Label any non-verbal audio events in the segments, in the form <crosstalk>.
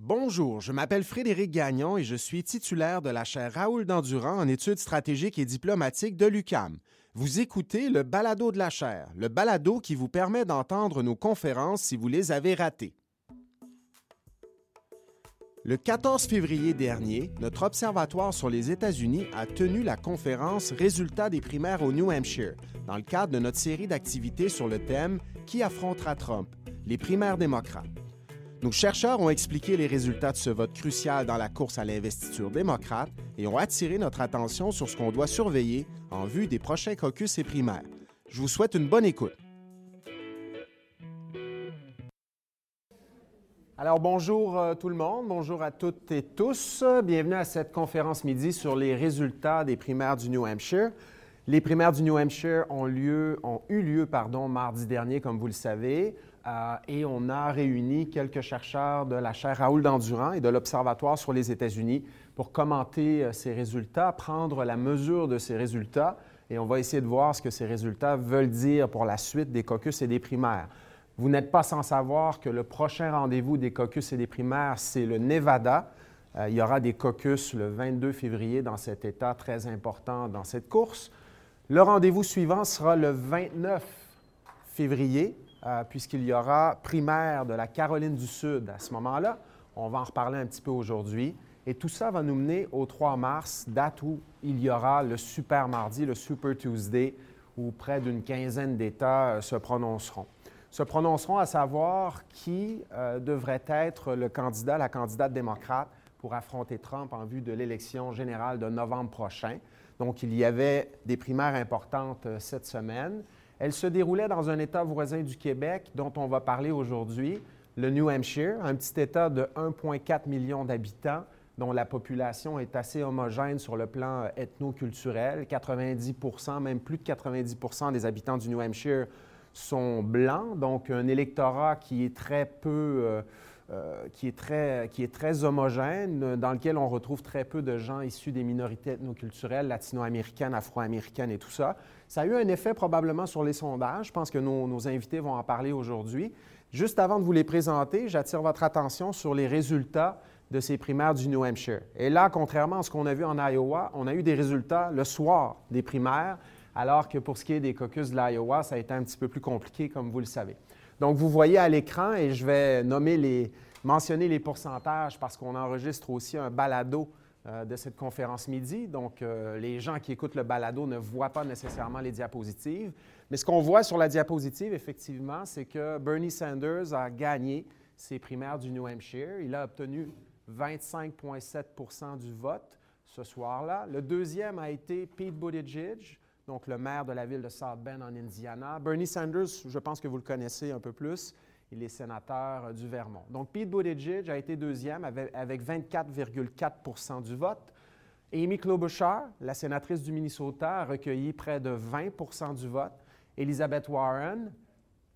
Bonjour, je m'appelle Frédéric Gagnon et je suis titulaire de la chaire Raoul Dandurand en études stratégiques et diplomatiques de l'UCAM. Vous écoutez le balado de la chaire, le balado qui vous permet d'entendre nos conférences si vous les avez ratées. Le 14 février dernier, notre observatoire sur les États-Unis a tenu la conférence Résultats des primaires au New Hampshire, dans le cadre de notre série d'activités sur le thème Qui affrontera Trump? Les primaires démocrates. Nos chercheurs ont expliqué les résultats de ce vote crucial dans la course à l'investiture démocrate et ont attiré notre attention sur ce qu'on doit surveiller en vue des prochains caucus et primaires. Je vous souhaite une bonne écoute. Alors bonjour euh, tout le monde, bonjour à toutes et tous. Bienvenue à cette conférence midi sur les résultats des primaires du New Hampshire. Les primaires du New Hampshire ont, lieu, ont eu lieu pardon, mardi dernier, comme vous le savez, euh, et on a réuni quelques chercheurs de la chaire Raoul Dandurand et de l'Observatoire sur les États-Unis pour commenter euh, ces résultats, prendre la mesure de ces résultats, et on va essayer de voir ce que ces résultats veulent dire pour la suite des caucus et des primaires. Vous n'êtes pas sans savoir que le prochain rendez-vous des caucus et des primaires, c'est le Nevada. Euh, il y aura des caucus le 22 février dans cet État très important dans cette course. Le rendez-vous suivant sera le 29 février, euh, puisqu'il y aura primaire de la Caroline du Sud à ce moment-là. On va en reparler un petit peu aujourd'hui. Et tout ça va nous mener au 3 mars, date où il y aura le Super Mardi, le Super Tuesday, où près d'une quinzaine d'États euh, se prononceront se prononceront à savoir qui euh, devrait être le candidat, la candidate démocrate pour affronter Trump en vue de l'élection générale de novembre prochain. Donc, il y avait des primaires importantes cette semaine. Elles se déroulaient dans un État voisin du Québec dont on va parler aujourd'hui, le New Hampshire, un petit État de 1,4 million d'habitants dont la population est assez homogène sur le plan euh, ethno-culturel. 90% même plus de 90% des habitants du New Hampshire sont blancs, donc un électorat qui est très peu, euh, euh, qui, est très, homogène, dans lequel on retrouve très peu de gens issus des minorités ethnoculturelles, latino-américaines, afro-américaines et tout ça. Ça a eu un effet probablement sur les sondages. Je pense que nos invités vont en parler aujourd'hui. Juste avant de vous les présenter, j'attire votre attention sur les résultats de ces primaires du New Hampshire. Et là, contrairement à ce qu'on a vu en Iowa, on a eu des résultats le soir des primaires alors que pour ce qui est des caucus de l'Iowa, ça a été un petit peu plus compliqué, comme vous le savez. Donc, vous voyez à l'écran, et je vais mentionner les pourcentages parce qu'on enregistre aussi un balado euh, de cette conférence midi. Donc, euh, les gens qui écoutent le balado ne voient pas nécessairement les diapositives. Mais ce qu'on voit sur la diapositive, effectivement, c'est que Bernie Sanders a gagné ses primaires du New Hampshire. Il a obtenu 25,7% du vote ce soir-là. Le deuxième a été Pete Buttigieg, donc le maire de la ville de South Bend en Indiana. Bernie Sanders, je pense que vous le connaissez un peu plus. Il est sénateur euh, du Vermont. Donc, Pete Buttigieg a été deuxième avec, 24,4% du vote. Amy Klobuchar, la sénatrice du Minnesota, a recueilli près de 20% du vote. Elizabeth Warren,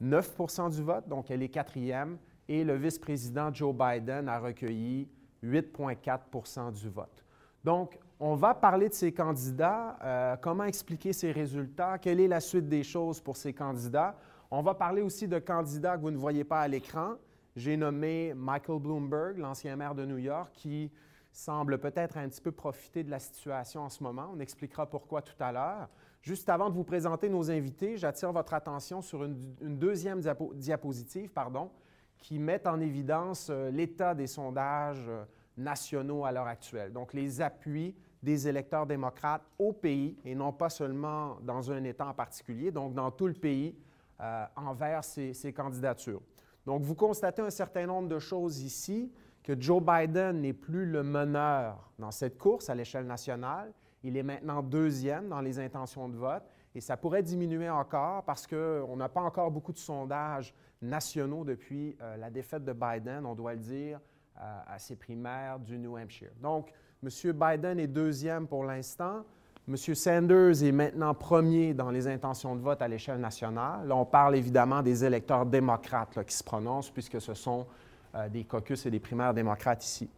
9% du vote, donc elle est quatrième. Et le vice-président Joe Biden a recueilli 8,4% du vote. Donc, on va parler de ces candidats, euh, comment expliquer ces résultats, quelle est la suite des choses pour ces candidats. On va parler aussi de candidats que vous ne voyez pas à l'écran. J'ai nommé Michael Bloomberg, l'ancien maire de New York, qui semble peut-être un petit peu profiter de la situation en ce moment. On expliquera pourquoi tout à l'heure. Juste avant de vous présenter nos invités, j'attire votre attention sur une, deuxième diapositive pardon, qui met en évidence euh, l'état des sondages euh, nationaux à l'heure actuelle. Donc, les appuis des électeurs démocrates au pays et non pas seulement dans un État en particulier, donc dans tout le pays, euh, envers ces, candidatures. Donc, vous constatez un certain nombre de choses ici, que Joe Biden n'est plus le meneur dans cette course à l'échelle nationale. Il est maintenant deuxième dans les intentions de vote et ça pourrait diminuer encore parce qu'on n'a pas encore beaucoup de sondages nationaux depuis euh, la défaite de Biden, on doit le dire, euh, à ses primaires du New Hampshire. Donc, M. Biden est deuxième pour l'instant. M. Sanders est maintenant premier dans les intentions de vote à l'échelle nationale. Là, on parle évidemment des électeurs démocrates qui se prononcent, puisque ce sont euh, des caucus et des primaires démocrates ici.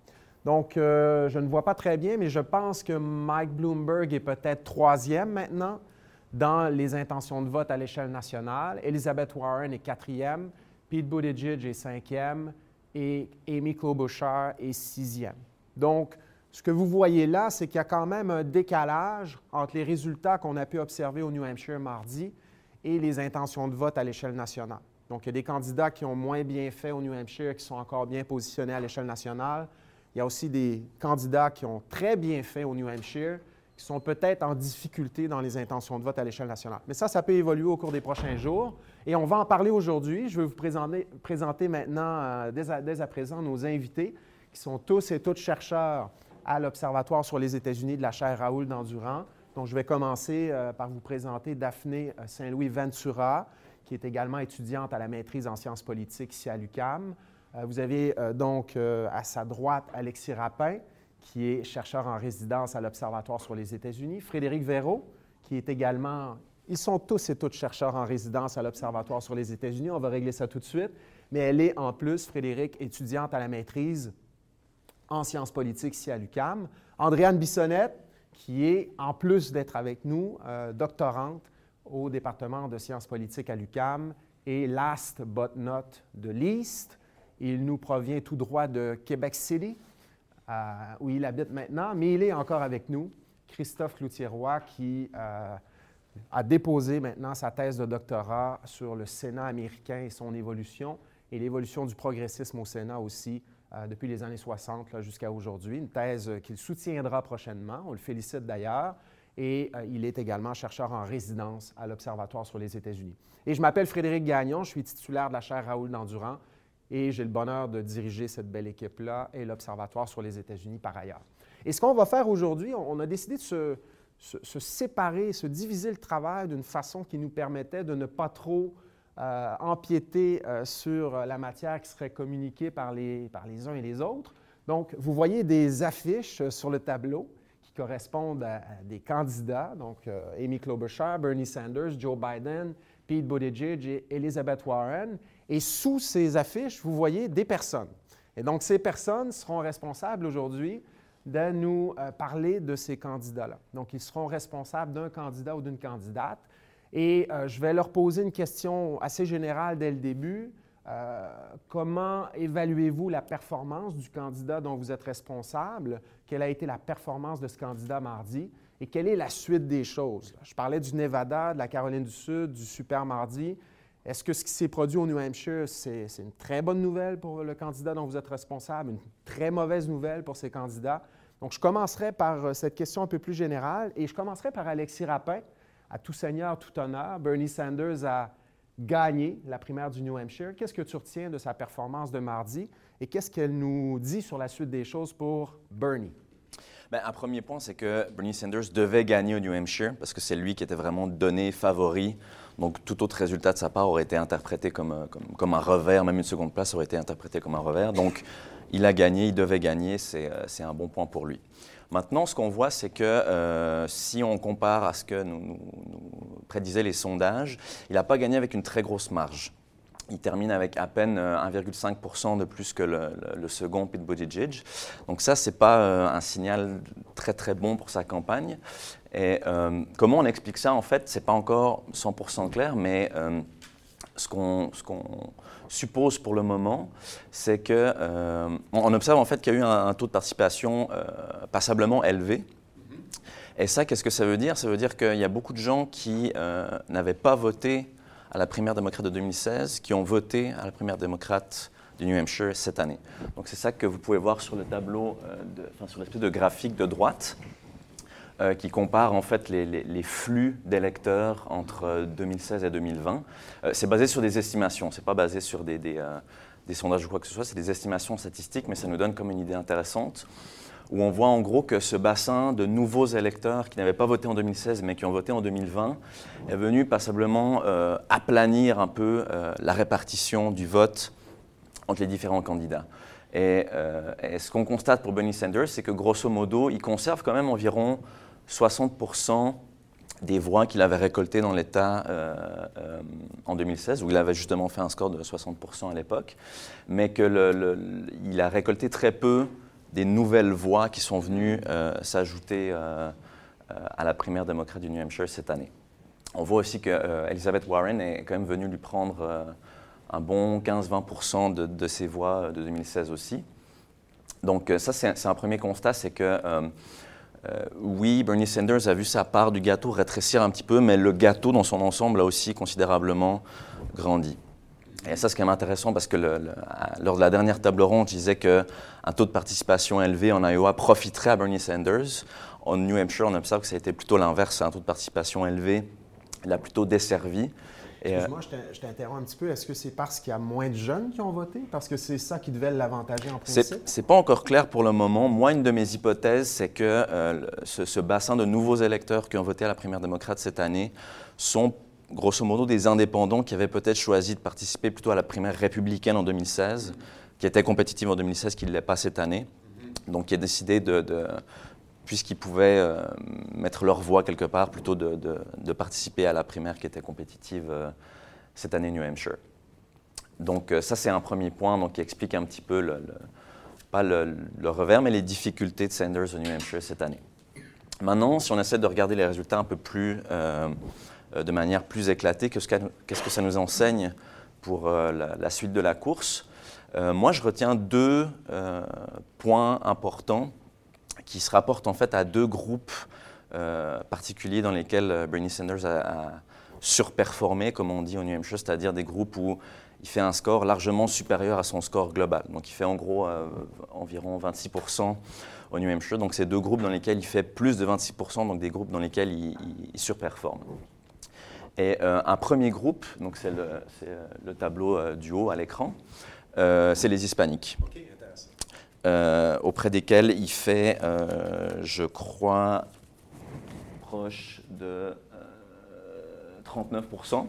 Donc, euh, je ne vois pas très bien, mais je pense que Mike Bloomberg est peut-être troisième maintenant dans les intentions de vote à l'échelle nationale. Elizabeth Warren est quatrième. Pete Buttigieg est cinquième. et Amy Klobuchar est sixième. Donc, ce que vous voyez là, c'est qu'il y a quand même un décalage entre les résultats qu'on a pu observer au New Hampshire mardi et les intentions de vote à l'échelle nationale. Donc, il y a des candidats qui ont moins bien fait au New Hampshire, qui sont encore bien positionnés à l'échelle nationale. Il y a aussi des candidats qui ont très bien fait au New Hampshire, qui sont peut-être en difficulté dans les intentions de vote à l'échelle nationale. Mais ça, ça peut évoluer au cours des prochains jours. Et on va en parler aujourd'hui. Je vais vous présenter, maintenant, euh, dès, à, présent, nos invités, qui sont tous et toutes chercheurs à l'Observatoire sur les États-Unis de la chaire Raoul d'Endurant. Donc, je vais commencer euh, par vous présenter Daphné euh, Saint-Louis Ventura, qui est également étudiante à la maîtrise en sciences politiques ici à l'UCAM. vous avez donc à sa droite Alexis Rapin, qui est chercheur en résidence à l'Observatoire sur les États-Unis, Frédéric Véraud, qui est également... Ils sont tous et toutes chercheurs en résidence à l'Observatoire sur les États-Unis. On va régler ça tout de suite. Mais elle est en plus, Frédéric, étudiante à la maîtrise en sciences politiques ici à l'UCAM. Andréane Bissonnette, qui est, en plus d'être avec nous, euh, doctorante au département de sciences politiques à l'UCAM et last but not the least, il nous provient tout droit de Québec City, où il habite maintenant, mais il est encore avec nous, Christophe Cloutier-Roy, qui euh, a déposé maintenant sa thèse de doctorat sur le Sénat américain et son évolution, et l'évolution du progressisme au Sénat aussi, euh, depuis les années 60 jusqu'à aujourd'hui, une thèse qu'il soutiendra prochainement, on le félicite d'ailleurs, et euh, il est également chercheur en résidence à l'Observatoire sur les États-Unis. Et je m'appelle Frédéric Gagnon, je suis titulaire de la chaire Raoul d'Endurant, et j'ai le bonheur de diriger cette belle équipe-là et l'Observatoire sur les États-Unis par ailleurs. Et ce qu'on va faire aujourd'hui, on a décidé de se, séparer, se diviser le travail d'une façon qui nous permettait de ne pas trop euh, empiéter euh, sur la matière qui serait communiquée par les, par les uns et les autres. Donc, vous voyez des affiches sur le tableau qui correspondent à, des candidats, donc euh, Amy Klobuchar, Bernie Sanders, Joe Biden, Pete Buttigieg et Elizabeth Warren. Et sous ces affiches, vous voyez des personnes. Et donc, ces personnes seront responsables aujourd'hui de nous euh, parler de ces candidats-là. Donc, ils seront responsables d'un candidat ou d'une candidate. Et euh, je vais leur poser une question assez générale dès le début. Euh, comment évaluez-vous la performance du candidat dont vous êtes responsable? Quelle a été la performance de ce candidat mardi? Et quelle est la suite des choses? Je parlais du Nevada, de la Caroline du Sud, du Super Mardi. Est-ce que ce qui s'est produit au New Hampshire, c'est une très bonne nouvelle pour le candidat dont vous êtes responsable, une très mauvaise nouvelle pour ces candidats? Donc, je commencerai par euh, cette question un peu plus générale et je commencerai par Alexis Rapin. À tout seigneur, tout honneur, Bernie Sanders a gagné la primaire du New Hampshire. Qu'est-ce que tu retiens de sa performance de mardi et qu'est-ce qu'elle nous dit sur la suite des choses pour Bernie? Bien, un premier point, c'est que Bernie Sanders devait gagner au New Hampshire parce que c'est lui qui était vraiment donné favori donc tout autre résultat de sa part aurait été interprété comme, comme, un revers, même une seconde place aurait été interprétée comme un revers. Donc il a gagné, il devait gagner, c'est euh, un bon point pour lui. Maintenant, ce qu'on voit, c'est que euh, si on compare à ce que nous, nous, prédisaient les sondages, il n'a pas gagné avec une très grosse marge. Il termine avec à peine 1,5% euh, de plus que le, second Pete Buttigieg. Donc ça, ce n'est pas un signal très très bon pour sa campagne. Et euh, comment on explique ça En fait, ce n'est pas encore 100% clair, mais euh, ce qu'on suppose pour le moment, c'est qu'on euh, on observe en fait qu'il y a eu un, taux de participation passablement élevé. Et ça, qu'est-ce que ça veut dire? Ça veut dire qu'il y a beaucoup de gens qui n'avaient pas voté à la primaire démocrate de 2016, qui ont voté à la primaire démocrate du New Hampshire cette année. Donc c'est ça que vous pouvez voir sur le tableau, enfin, sur l'espèce de graphique de droite. Euh, qui compare en fait les, flux d'électeurs entre 2016 et 2020. Euh, c'est basé sur des estimations, c'est pas basé sur des, euh, sondages ou quoi que ce soit, c'est des estimations statistiques, mais ça nous donne comme une idée intéressante où on voit en gros que ce bassin de nouveaux électeurs qui n'avaient pas voté en 2016 mais qui ont voté en 2020 est venu passablement aplanir un peu la répartition du vote entre les différents candidats. Et, et ce qu'on constate pour Bernie Sanders, c'est que grosso modo, il conserve quand même environ 60% des voix qu'il avait récoltées dans l'État euh, euh, en 2016, où il avait justement fait un score de 60% à l'époque, mais qu'il a récolté très peu des nouvelles voix qui sont venues euh, s'ajouter à la primaire démocrate du New Hampshire cette année. On voit aussi que Elizabeth Warren est quand même venue lui prendre un bon 15-20% de, de, ses voix de 2016 aussi. Donc ça, c'est un premier constat, c'est que oui, Bernie Sanders a vu sa part du gâteau rétrécir un petit peu, mais le gâteau dans son ensemble a aussi considérablement grandi. Et ça, c'est quand même intéressant parce que lors de la dernière table ronde, je disais qu'un taux de participation élevé en Iowa profiterait à Bernie Sanders. En New Hampshire, on observe que ça a été plutôt l'inverse, un taux de participation élevé l'a plutôt desservi. Euh, Excuse-moi, je t'interromps un petit peu. Est-ce que c'est parce qu'il y a moins de jeunes qui ont voté? Parce que c'est ça qui devait l'avantager en principe? C'est pas encore clair pour le moment. Moi, une de mes hypothèses, c'est que euh, ce, ce, bassin de nouveaux électeurs qui ont voté à la primaire démocrate cette année sont grosso modo des indépendants qui avaient peut-être choisi de participer plutôt à la primaire républicaine en 2016, qui était compétitive en 2016, qui ne l'est pas cette année. Donc, qui a décidé de, puisqu'ils pouvaient euh, mettre leur voix quelque part, plutôt de, participer à la primaire qui était compétitive euh, cette année New Hampshire. Donc, euh, ça, c'est un premier point donc, qui explique un petit peu, pas le, revers, mais les difficultés de Sanders au New Hampshire cette année. Maintenant, si on essaie de regarder les résultats un peu plus de manière plus éclatée. Qu'est-ce que ça nous enseigne pour la, suite de la course Moi, je retiens deux points importants qui se rapportent en fait à deux groupes particuliers dans lesquels Bernie Sanders a, surperformé, comme on dit au New Hampshire, c'est-à-dire des groupes où il fait un score largement supérieur à son score global. Donc il fait en gros environ 26% au New Hampshire. Donc c'est deux groupes dans lesquels il fait plus de 26%, donc des groupes dans lesquels il, surperforme. Et euh, un premier groupe, donc c'est le, euh, le, tableau euh, du haut à l'écran, c'est les hispaniques. Auprès desquels il fait, je crois, proche de 39%.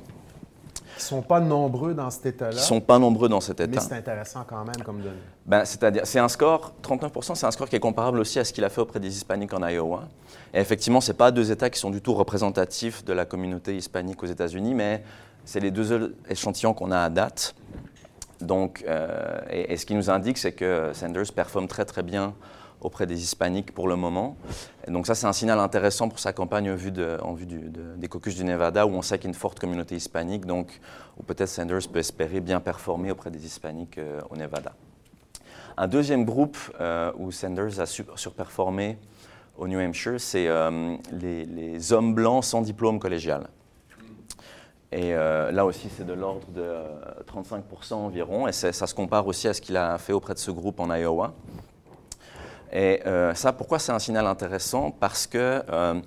Qui ne sont pas nombreux dans cet état-là. Qui ne sont pas nombreux dans cet état. Mais c'est intéressant quand même comme données. Ben, c'est-à-dire, c'est un score, 39%, c'est un score qui est comparable aussi à ce qu'il a fait auprès des hispaniques en Iowa. Et effectivement, ce pas deux États qui sont du tout représentatifs de la communauté hispanique aux États-Unis, mais c'est les deux échantillons qu'on a à date. Donc, euh, et, ce qui nous indique, c'est que Sanders performe très très bien auprès des hispaniques pour le moment. donc ça, c'est un signal intéressant pour sa campagne en vue, des caucus du Nevada, où on sait qu'il y a une forte communauté hispanique, donc où peut-être Sanders peut espérer bien performer auprès des hispaniques euh, au Nevada. Un deuxième groupe euh, où Sanders a surperformé au New Hampshire, c'est les, hommes blancs sans diplôme collégial. Et là aussi, c'est de l'ordre de 35% environ, et ça se compare aussi à ce qu'il a fait auprès de ce groupe en Iowa. Et euh, ça, pourquoi c'est un signal intéressant? Parce que euh,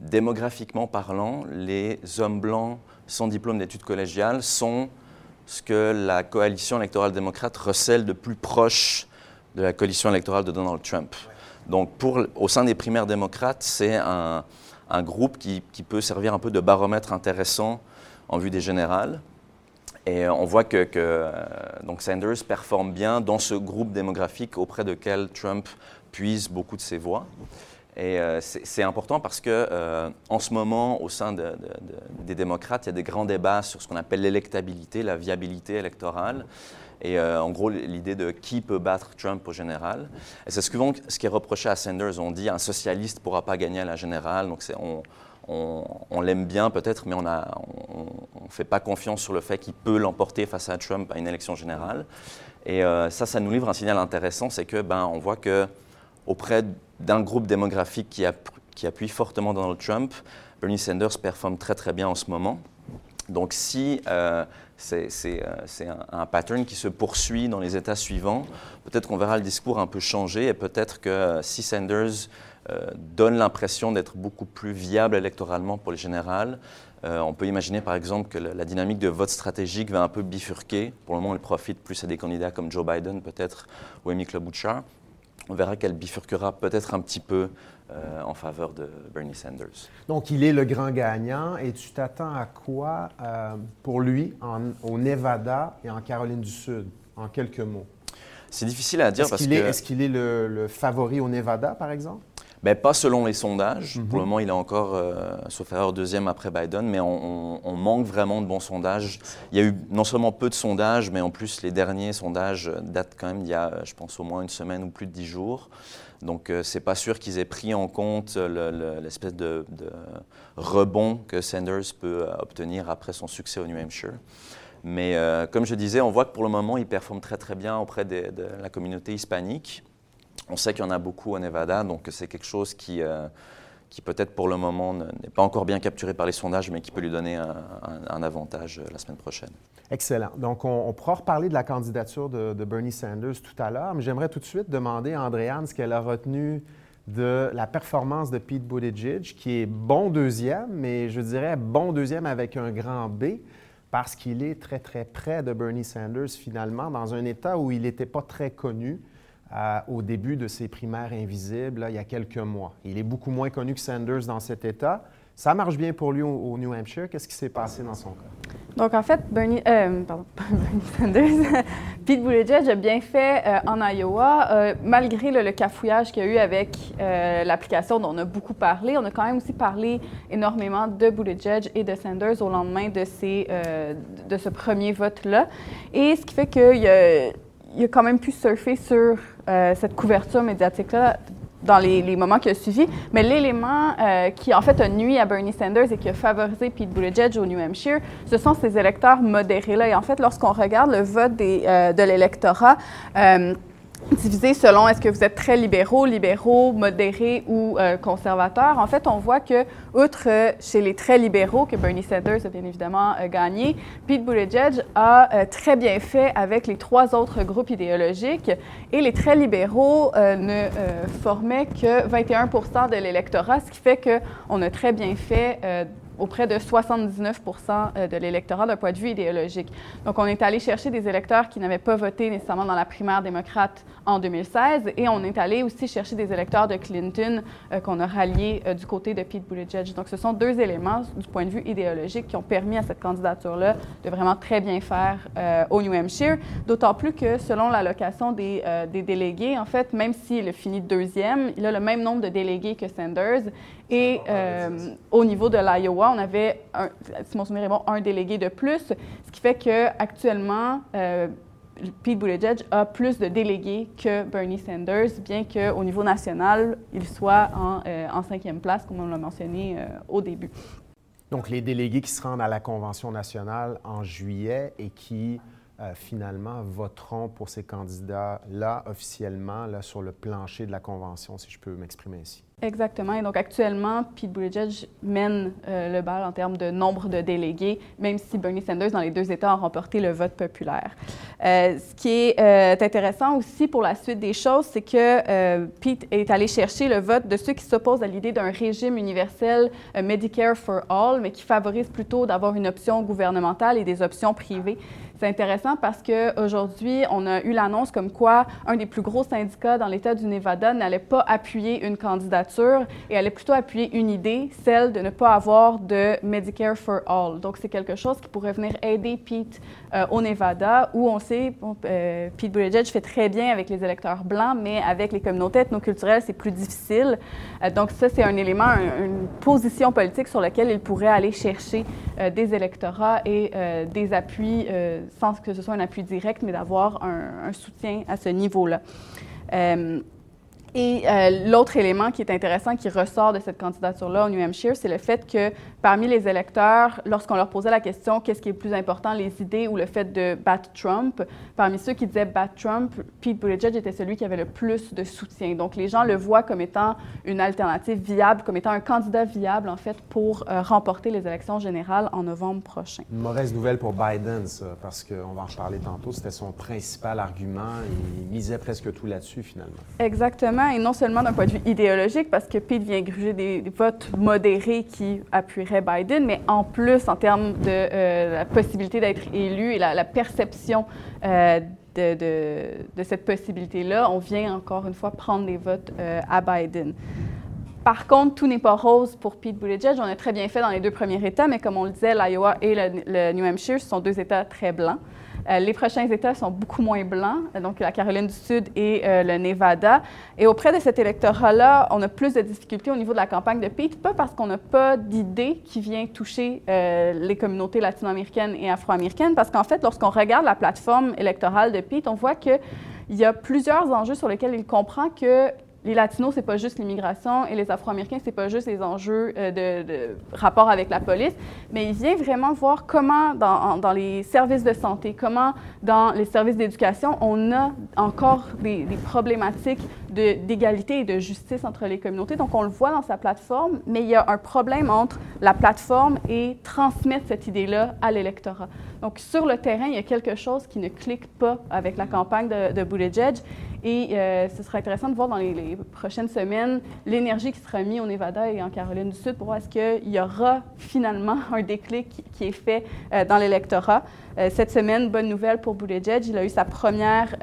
démographiquement parlant, les hommes blancs sans diplôme d'études collégiales sont ce que la coalition électorale démocrate recèle de plus proche de la coalition électorale de Donald Trump. Donc, pour, au sein des primaires démocrates, c'est un, groupe qui, peut servir un peu de baromètre intéressant en vue des générales. Et on voit que, euh, donc Sanders performe bien dans ce groupe démographique auprès de quel Trump puise beaucoup de ses voix. Et euh, c'est important parce que euh, en ce moment, au sein des démocrates, il y a des grands débats sur ce qu'on appelle l'électabilité, la viabilité électorale. Et euh, en gros, l'idée de qui peut battre Trump au général. Et c'est souvent ce qui est reproché à Sanders. On dit un socialiste ne pourra pas gagner à la générale. Donc on, on, l'aime bien peut-être, mais on ne fait pas confiance sur le fait qu'il peut l'emporter face à Trump à une élection générale. Et ça, ça nous livre un signal intéressant, c'est que ben, on voit que auprès d'un groupe démographique qui, appuie fortement Donald Trump, Bernie Sanders performe très très bien en ce moment. Donc si euh, c'est euh, un, pattern qui se poursuit dans les États suivants, peut-être qu'on verra le discours un peu changer et peut-être que euh, si Sanders donne l'impression d'être beaucoup plus viable électoralement pour les générales, on peut imaginer par exemple que la, dynamique de vote stratégique va un peu bifurquer. Pour le moment, elle profite plus à des candidats comme Joe Biden peut-être ou Amy Klobuchar on verra qu'elle bifurquera peut-être un petit peu euh, en faveur de Bernie Sanders. Donc, il est le grand gagnant et tu t'attends à quoi euh, pour lui au Nevada et en Caroline du Sud, en quelques mots? C'est difficile à dire parce que... Est-ce qu'il est le favori au Nevada, par exemple? Ben, pas selon les sondages. Pour le mhm. moment, il est encore, euh, sauf erreur, deuxième après Biden, mais on, manque vraiment de bons sondages. Il y a eu non seulement peu de sondages, mais en plus, les derniers sondages datent quand même il y a, je pense, au moins une semaine ou plus de dix jours. Donc, euh, c'est pas sûr qu'ils aient pris en compte l'espèce de, de, rebond que Sanders peut obtenir après son succès au New Hampshire. Mais euh, comme je disais, on voit que pour le moment, il performe très très bien auprès de la communauté hispanique. On sait qu'il y en a beaucoup au Nevada, donc c'est quelque chose qui, euh, peut-être pour le moment n'est pas encore bien capturé par les sondages, mais qui peut lui donner un, avantage euh, la semaine prochaine. Excellent. Donc, on, pourra reparler de la candidature de, Bernie Sanders tout à l'heure, mais j'aimerais tout de suite demander à Andréane ce qu'elle a retenu de la performance de Pete Buttigieg, qui est bon deuxième, mais je dirais bon deuxième avec un grand B parce qu'il est très, très près de Bernie Sanders finalement, dans un État où il n'était pas très connu euh, au début de ses primaires invisibles, il y a quelques mois. Il est beaucoup moins connu que Sanders dans cet État. Ça marche bien pour lui au, New Hampshire. Qu'est-ce qui s'est passé dans son cas? Donc, en fait, Bernie, euh, pardon, <laughs> Bernie Sanders, <laughs> Pete Buttigieg a bien fait euh, en Iowa, euh, malgré le, cafouillage qu'il y a eu avec l'application dont on a beaucoup parlé. On a quand même aussi parlé énormément de Buttigieg et de Sanders au lendemain de, ces, de ce premier vote-là. Et ce qui fait qu'il a, il a quand même pu surfer sur cette couverture médiatique-là dans les, moments qui ont suivi. Mais l'élément euh, qui, en fait, a nuit à Bernie Sanders et qui a favorisé Pete Buttigieg au New Hampshire, ce sont ces électeurs modérés-là. Et en fait, lorsqu'on regarde le vote euh, de l'électorat, euh, divisé selon est-ce que vous êtes très libéraux, libéraux, modérés ou euh, conservateurs. En fait, on voit que, outre euh, chez les très libéraux, que Bernie Sanders a bien évidemment euh, gagné, Pete Buttigieg a très bien fait avec les trois autres groupes idéologiques et les très libéraux ne formaient que 21% de l'électorat, ce qui fait qu'on a très bien fait auprès de 79 euh, de l'électorat d'un point de vue idéologique. Donc, on est allé chercher des électeurs qui n'avaient pas voté nécessairement dans la primaire démocrate en 2016 et on est allé aussi chercher des électeurs de Clinton euh, qu'on a ralliés euh, du côté de Pete Buttigieg. Donc, ce sont deux éléments du point de vue idéologique qui ont permis à cette candidature-là de vraiment très bien faire au New Hampshire, d'autant plus que selon l'allocation des, des délégués, en fait, même s'il a fini deuxième, il a le même nombre de délégués que Sanders et au niveau de l'Iowa, on avait, un, si mon souvenir est bon, un délégué de plus, ce qui fait qu'actuellement, euh, Pete Buttigieg a plus de délégués que Bernie Sanders, bien qu'au niveau national, il soit en, euh, en cinquième place, comme on l'a mentionné euh, au début. Donc, les délégués qui se rendent à la Convention nationale en juillet et qui euh, finalement voteront pour ces candidats-là officiellement là, sur le plancher de la Convention, si je peux m'exprimer ainsi. Exactement. Et donc actuellement, Pete Buttigieg mène euh, le bal en termes de nombre de délégués, même si Bernie Sanders, dans les deux États, a remporté le vote populaire. Euh, ce qui est intéressant aussi pour la suite des choses, c'est que Pete est allé chercher le vote de ceux qui s'opposent à l'idée d'un régime universel Medicare for All, mais qui favorise plutôt d'avoir une option gouvernementale et des options privées. C'est intéressant parce qu'aujourd'hui, on a eu l'annonce comme quoi un des plus gros syndicats dans l'État du Nevada n'allait pas appuyer une candidature et allait plutôt appuyer une idée, celle de ne pas avoir de Medicare for All. Donc, c'est quelque chose qui pourrait venir aider Pete euh, au Nevada, où on sait, euh, Pete Buttigieg fait très bien avec les électeurs blancs, mais avec les communautés ethnoculturelles, c'est plus difficile. Euh, donc, ça, c'est un élément, une position politique sur laquelle il pourrait aller chercher des électorats et des appuis sans que ce soit un appui direct, mais d'avoir un, soutien à ce niveau-là. Euh, et euh, l'autre élément qui est intéressant, qui ressort de cette candidature-là au New Hampshire, c'est le fait que parmi les électeurs, lorsqu'on leur posait la question qu'est-ce qui est plus important, les idées ou le fait de battre Trump, parmi ceux qui disaient battre Trump, Pete Buttigieg était celui qui avait le plus de soutien. Donc les gens le voient comme étant une alternative viable, comme étant un candidat viable en fait pour euh, remporter les élections générales en novembre prochain. Une mauvaise nouvelle pour Biden, ça, parce qu'on va en reparler tantôt. C'était son principal argument. Il misait presque tout là-dessus finalement. Exactement et non seulement d'un point de vue idéologique, parce que Pete vient gruger des, votes modérés qui appuieraient Biden, mais en plus, en termes de euh, la possibilité d'être élu et la, perception euh, de, cette possibilité-là, on vient encore une fois prendre des votes euh, à Biden. Par contre, tout n'est pas rose pour Pete Buttigieg. On a très bien fait dans les deux premiers États, mais comme on le disait, l'Iowa et le, New Hampshire sont deux États très blancs. Euh, les prochains États sont beaucoup moins blancs, donc la Caroline du Sud et euh, le Nevada. Et auprès de cet électorat-là, on a plus de difficultés au niveau de la campagne de Pete, pas parce qu'on n'a pas d'idée qui vient toucher euh, les communautés latino-américaines et afro-américaines, parce qu'en fait, lorsqu'on regarde la plateforme électorale de Pete, on voit qu'il y a plusieurs enjeux sur lesquels il comprend que les Latinos, c'est pas juste l'immigration et les Afro-Américains, c'est pas juste les enjeux euh, de, rapport avec la police, mais il vient vraiment voir comment dans, les services de santé, comment dans les services d'éducation, on a encore des, des problématiques d'égalité et de justice entre les communautés. Donc, on le voit dans sa plateforme, mais il y a un problème entre la plateforme et transmettre cette idée-là à l'électorat. Donc, sur le terrain, il y a quelque chose qui ne clique pas avec la campagne de, de Buttigieg. Et euh, ce sera intéressant de voir dans les, prochaines semaines l'énergie qui sera mise au Nevada et en Caroline du Sud pour voir est-ce qu'il y aura finalement <laughs> un déclic qui, est fait euh, dans l'électorat. Euh, cette semaine, bonne nouvelle pour Buttigieg, il a eu sa première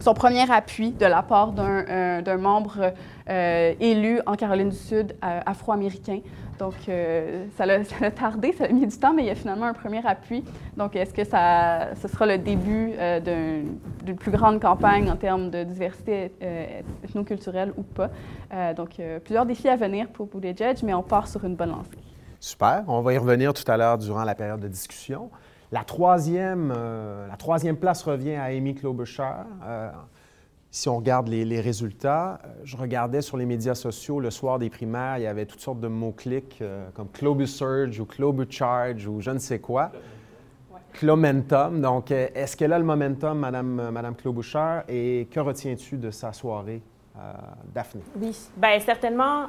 son premier appui de la part d'un membre élu en Caroline du Sud, afro-américain. Donc, <laughs> ça l'a tardé, ça a mis du temps, mais il y a finalement un premier appui. Donc, est-ce que ça, ce sera le début d'une plus grande campagne en termes de diversité ethnoculturelle ou pas? donc, plusieurs défis à venir pour Buttigieg, mais on part sur une bonne lancée. Super. On va y revenir tout à l'heure durant la période de discussion. La troisième, euh, la troisième place revient à Amy Klobuchar. Euh, si on regarde les, résultats, euh, je regardais sur les médias sociaux le soir des primaires, il y avait toutes sortes de mots-clics euh, comme Klobusurge ou Klobucharge ou je ne sais quoi. Clomentum. Donc, est-ce qu'elle a le momentum, Madame, Madame Klobuchar, et que retiens-tu de sa soirée, Daphné? Oui, bien certainement,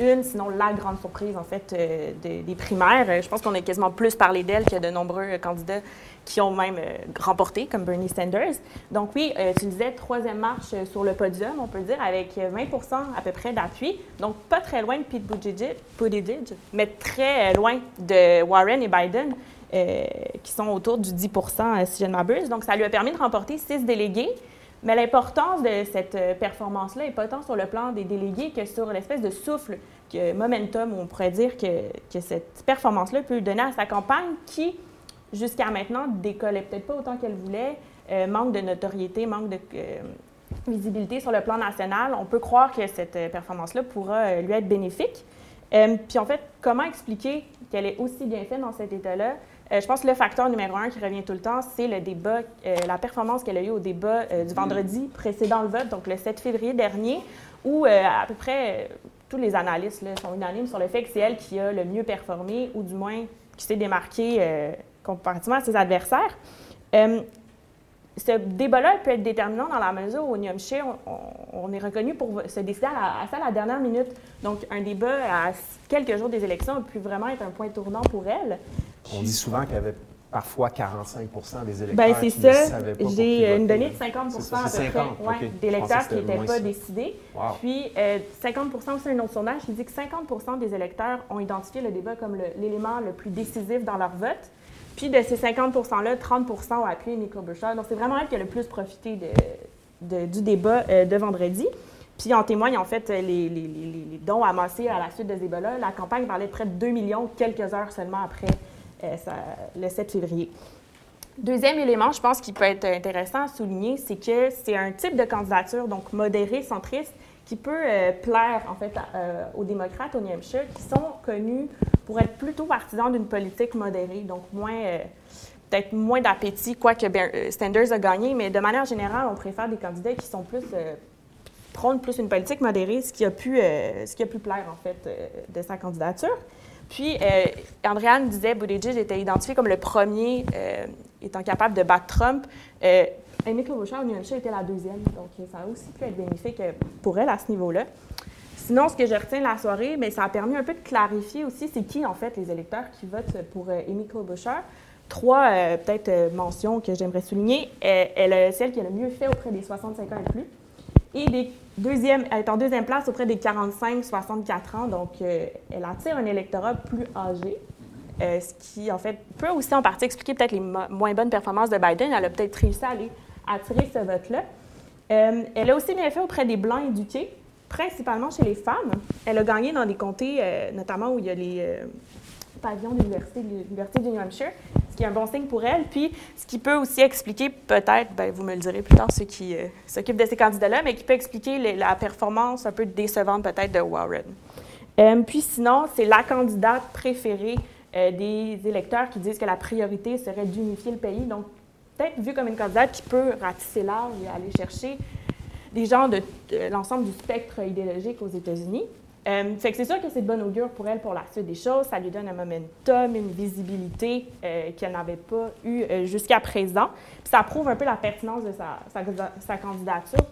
une, sinon la grande surprise, en fait, euh, de, des primaires. Euh, je pense qu'on a quasiment plus parlé d'elle que de nombreux candidats qui ont même euh, remporté, comme Bernie Sanders. Donc oui, euh, tu disais troisième marche sur le podium, on peut dire, avec 20% à peu près d'appui. Donc pas très loin de Pete Buttigieg, mais très loin de Warren et Biden. Euh, qui sont autour du 10 si je ne m'abuse. Donc, ça lui a permis de remporter six délégués. Mais l'importance de cette euh, performance-là n'est pas tant sur le plan des délégués que sur l'espèce de souffle, que momentum, on pourrait dire que, que cette performance-là peut donner à sa campagne qui, jusqu'à maintenant, décollait peut-être pas autant qu'elle voulait, euh, manque de notoriété, manque de euh, visibilité sur le plan national. On peut croire que cette performance-là pourra lui être bénéfique. puis en fait, comment expliquer qu'elle est aussi bien faite dans cet état-là? Euh, je pense que le facteur numéro un qui revient tout le temps, c'est le débat, euh, la performance qu'elle a eue au débat euh, du vendredi précédent le vote, donc le 7 février dernier, où à peu près tous les analystes sont unanimes sur le fait que c'est elle qui a le mieux performé, ou du moins qui s'est démarquée comparativement à ses adversaires. Ce débat-là peut être déterminant dans la mesure où au on, on, est reconnu pour se décider à, ça à la dernière minute. Donc, un débat à quelques jours des élections a pu vraiment être un point tournant pour elle. On dit souvent qu'il y avait parfois 45% des électeurs ben, qui ça. ne savaient pas J'ai une donnée de 50 ça, à peu 50, près ouais, okay. d'électeurs qui n'étaient pas ça. décidés. Wow. Puis euh, 50% aussi un autre sondage qui dit que 50% des électeurs ont identifié le débat comme l'élément le, le, plus décisif dans leur vote. Puis de ces 50 %-là, 30% ont appuyé Nicole Bouchard. Donc c'est vraiment elle qui a le plus profité du débat euh, de vendredi. Puis en témoigne en fait les, dons amassés à la suite de ce débat-là. La campagne parlait de près de 2 millions quelques heures seulement après euh, le 7 février. Deuxième élément, je pense qui peut être intéressant à souligner, c'est que c'est un type de candidature, donc modéré, centriste, qui peut euh, plaire en fait euh, aux démocrates au New Hampshire, qui sont connus pour être plutôt partisans d'une politique modérée, donc moins euh, peut-être moins d'appétit, quoique Sanders a gagné, mais de manière générale, on préfère des candidats qui sont plus prônent plus une politique modérée, ce qui a pu, ce qui a pu plaire en fait de sa candidature. Puis, Andréane disait Buttigieg était identifié comme le premier étant capable de battre Trump. Euh, Amy Klobuchar, Hampshire, était la deuxième. Donc, ça a aussi pu être bénéfique pour elle à ce niveau-là. Sinon, ce que je retiens de la soirée, mais ça a permis un peu de clarifier aussi, c'est qui, en fait, les électeurs qui votent pour Amy Klobuchar. Trois, peut-être, mentions que j'aimerais souligner. elle est celle qui a le mieux fait auprès des 65 ans et plus. Et Deuxième, elle est en deuxième place auprès des 45-64 ans, donc euh, elle attire un électorat plus âgé, euh, ce qui, en fait, peut aussi en partie expliquer peut-être les moins bonnes performances de Biden. Elle a peut-être réussi à aller attirer ce vote-là. Euh, elle a aussi bien fait auprès des Blancs éduqués, principalement chez les femmes. Elle a gagné dans des comtés, euh, notamment où il y a les pavillons de l'Université du New Hampshire, ce qui est un bon signe pour elle. Puis, ce qui peut aussi expliquer, peut-être, ben, vous me le direz plus tard, ceux qui euh, s'occupent de ces candidats-là, mais qui peut expliquer la performance un peu décevante peut-être de Warren. Euh, puis sinon, c'est la candidate préférée euh, des électeurs qui disent que la priorité serait d'unifier le pays. Donc, peut-être vue comme une candidate qui peut ratisser large et aller chercher des gens de, l'ensemble du spectre idéologique aux États-Unis. Euh, que c'est sûr que c'est de bon augure pour elle pour la suite des choses. Ça lui donne un momentum, une visibilité euh, qu'elle n'avait pas eu euh, jusqu'à présent. Puis ça prouve un peu la pertinence de sa, sa, candidature.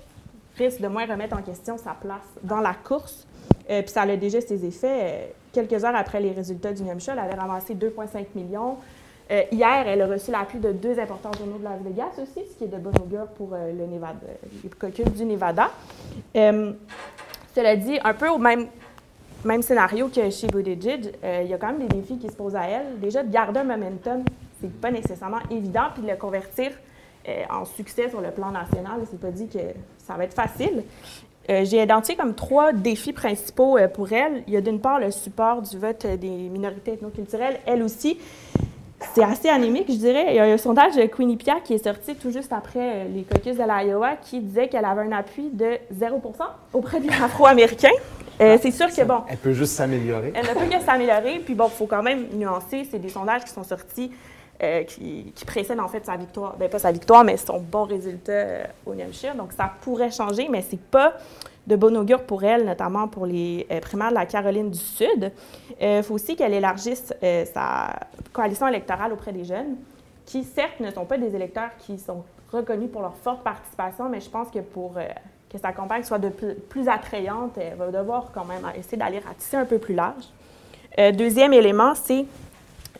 Risque de moins remettre en question sa place dans la course. puis ça a déjà ses effets. quelques heures après les résultats du New elle avait ramassé 2,5 millions. Hier, elle a reçu l'appui de deux importants journaux de Las Vegas aussi, ce qui est de bon augure pour le Nevada, les caucus du Nevada. cela dit, un peu au même scénario que chez Buttigieg, euh, il y a quand même des défis qui se posent à elle. Déjà, de garder un momentum, c'est pas nécessairement évident, puis de le convertir euh, en succès sur le plan national, c'est pas dit que ça va être facile. Euh, j'ai identifié comme trois défis principaux pour elle. Il y a d'une part le support du vote des minorités ethnoculturelles, elle aussi. C'est assez anémique, je dirais. Il y a un sondage de Quinnipiac qui est sorti tout juste après les caucus de l'Iowa qui disait qu'elle avait un appui de 0% auprès des Afro-Américains. Euh, c'est sûr que, bon. Elle peut juste s'améliorer. Elle ne peut que s'améliorer. Puis, bon, il faut quand même nuancer. C'est des sondages qui sont sortis euh, qui, précèdent, en fait, sa victoire. Bien, pas sa victoire, mais son bon résultat euh, au New Hampshire. Donc, ça pourrait changer, mais c'est pas de bon augure pour elle, notamment pour les primaires de la Caroline du Sud. Il faut aussi qu'elle élargisse sa coalition électorale auprès des jeunes, qui, certes, ne sont pas des électeurs qui sont reconnus pour leur forte participation, mais je pense que pour que sa campagne soit de plus, attrayante, elle va devoir quand même essayer d'aller ratisser un peu plus large. Euh, deuxième élément, c'est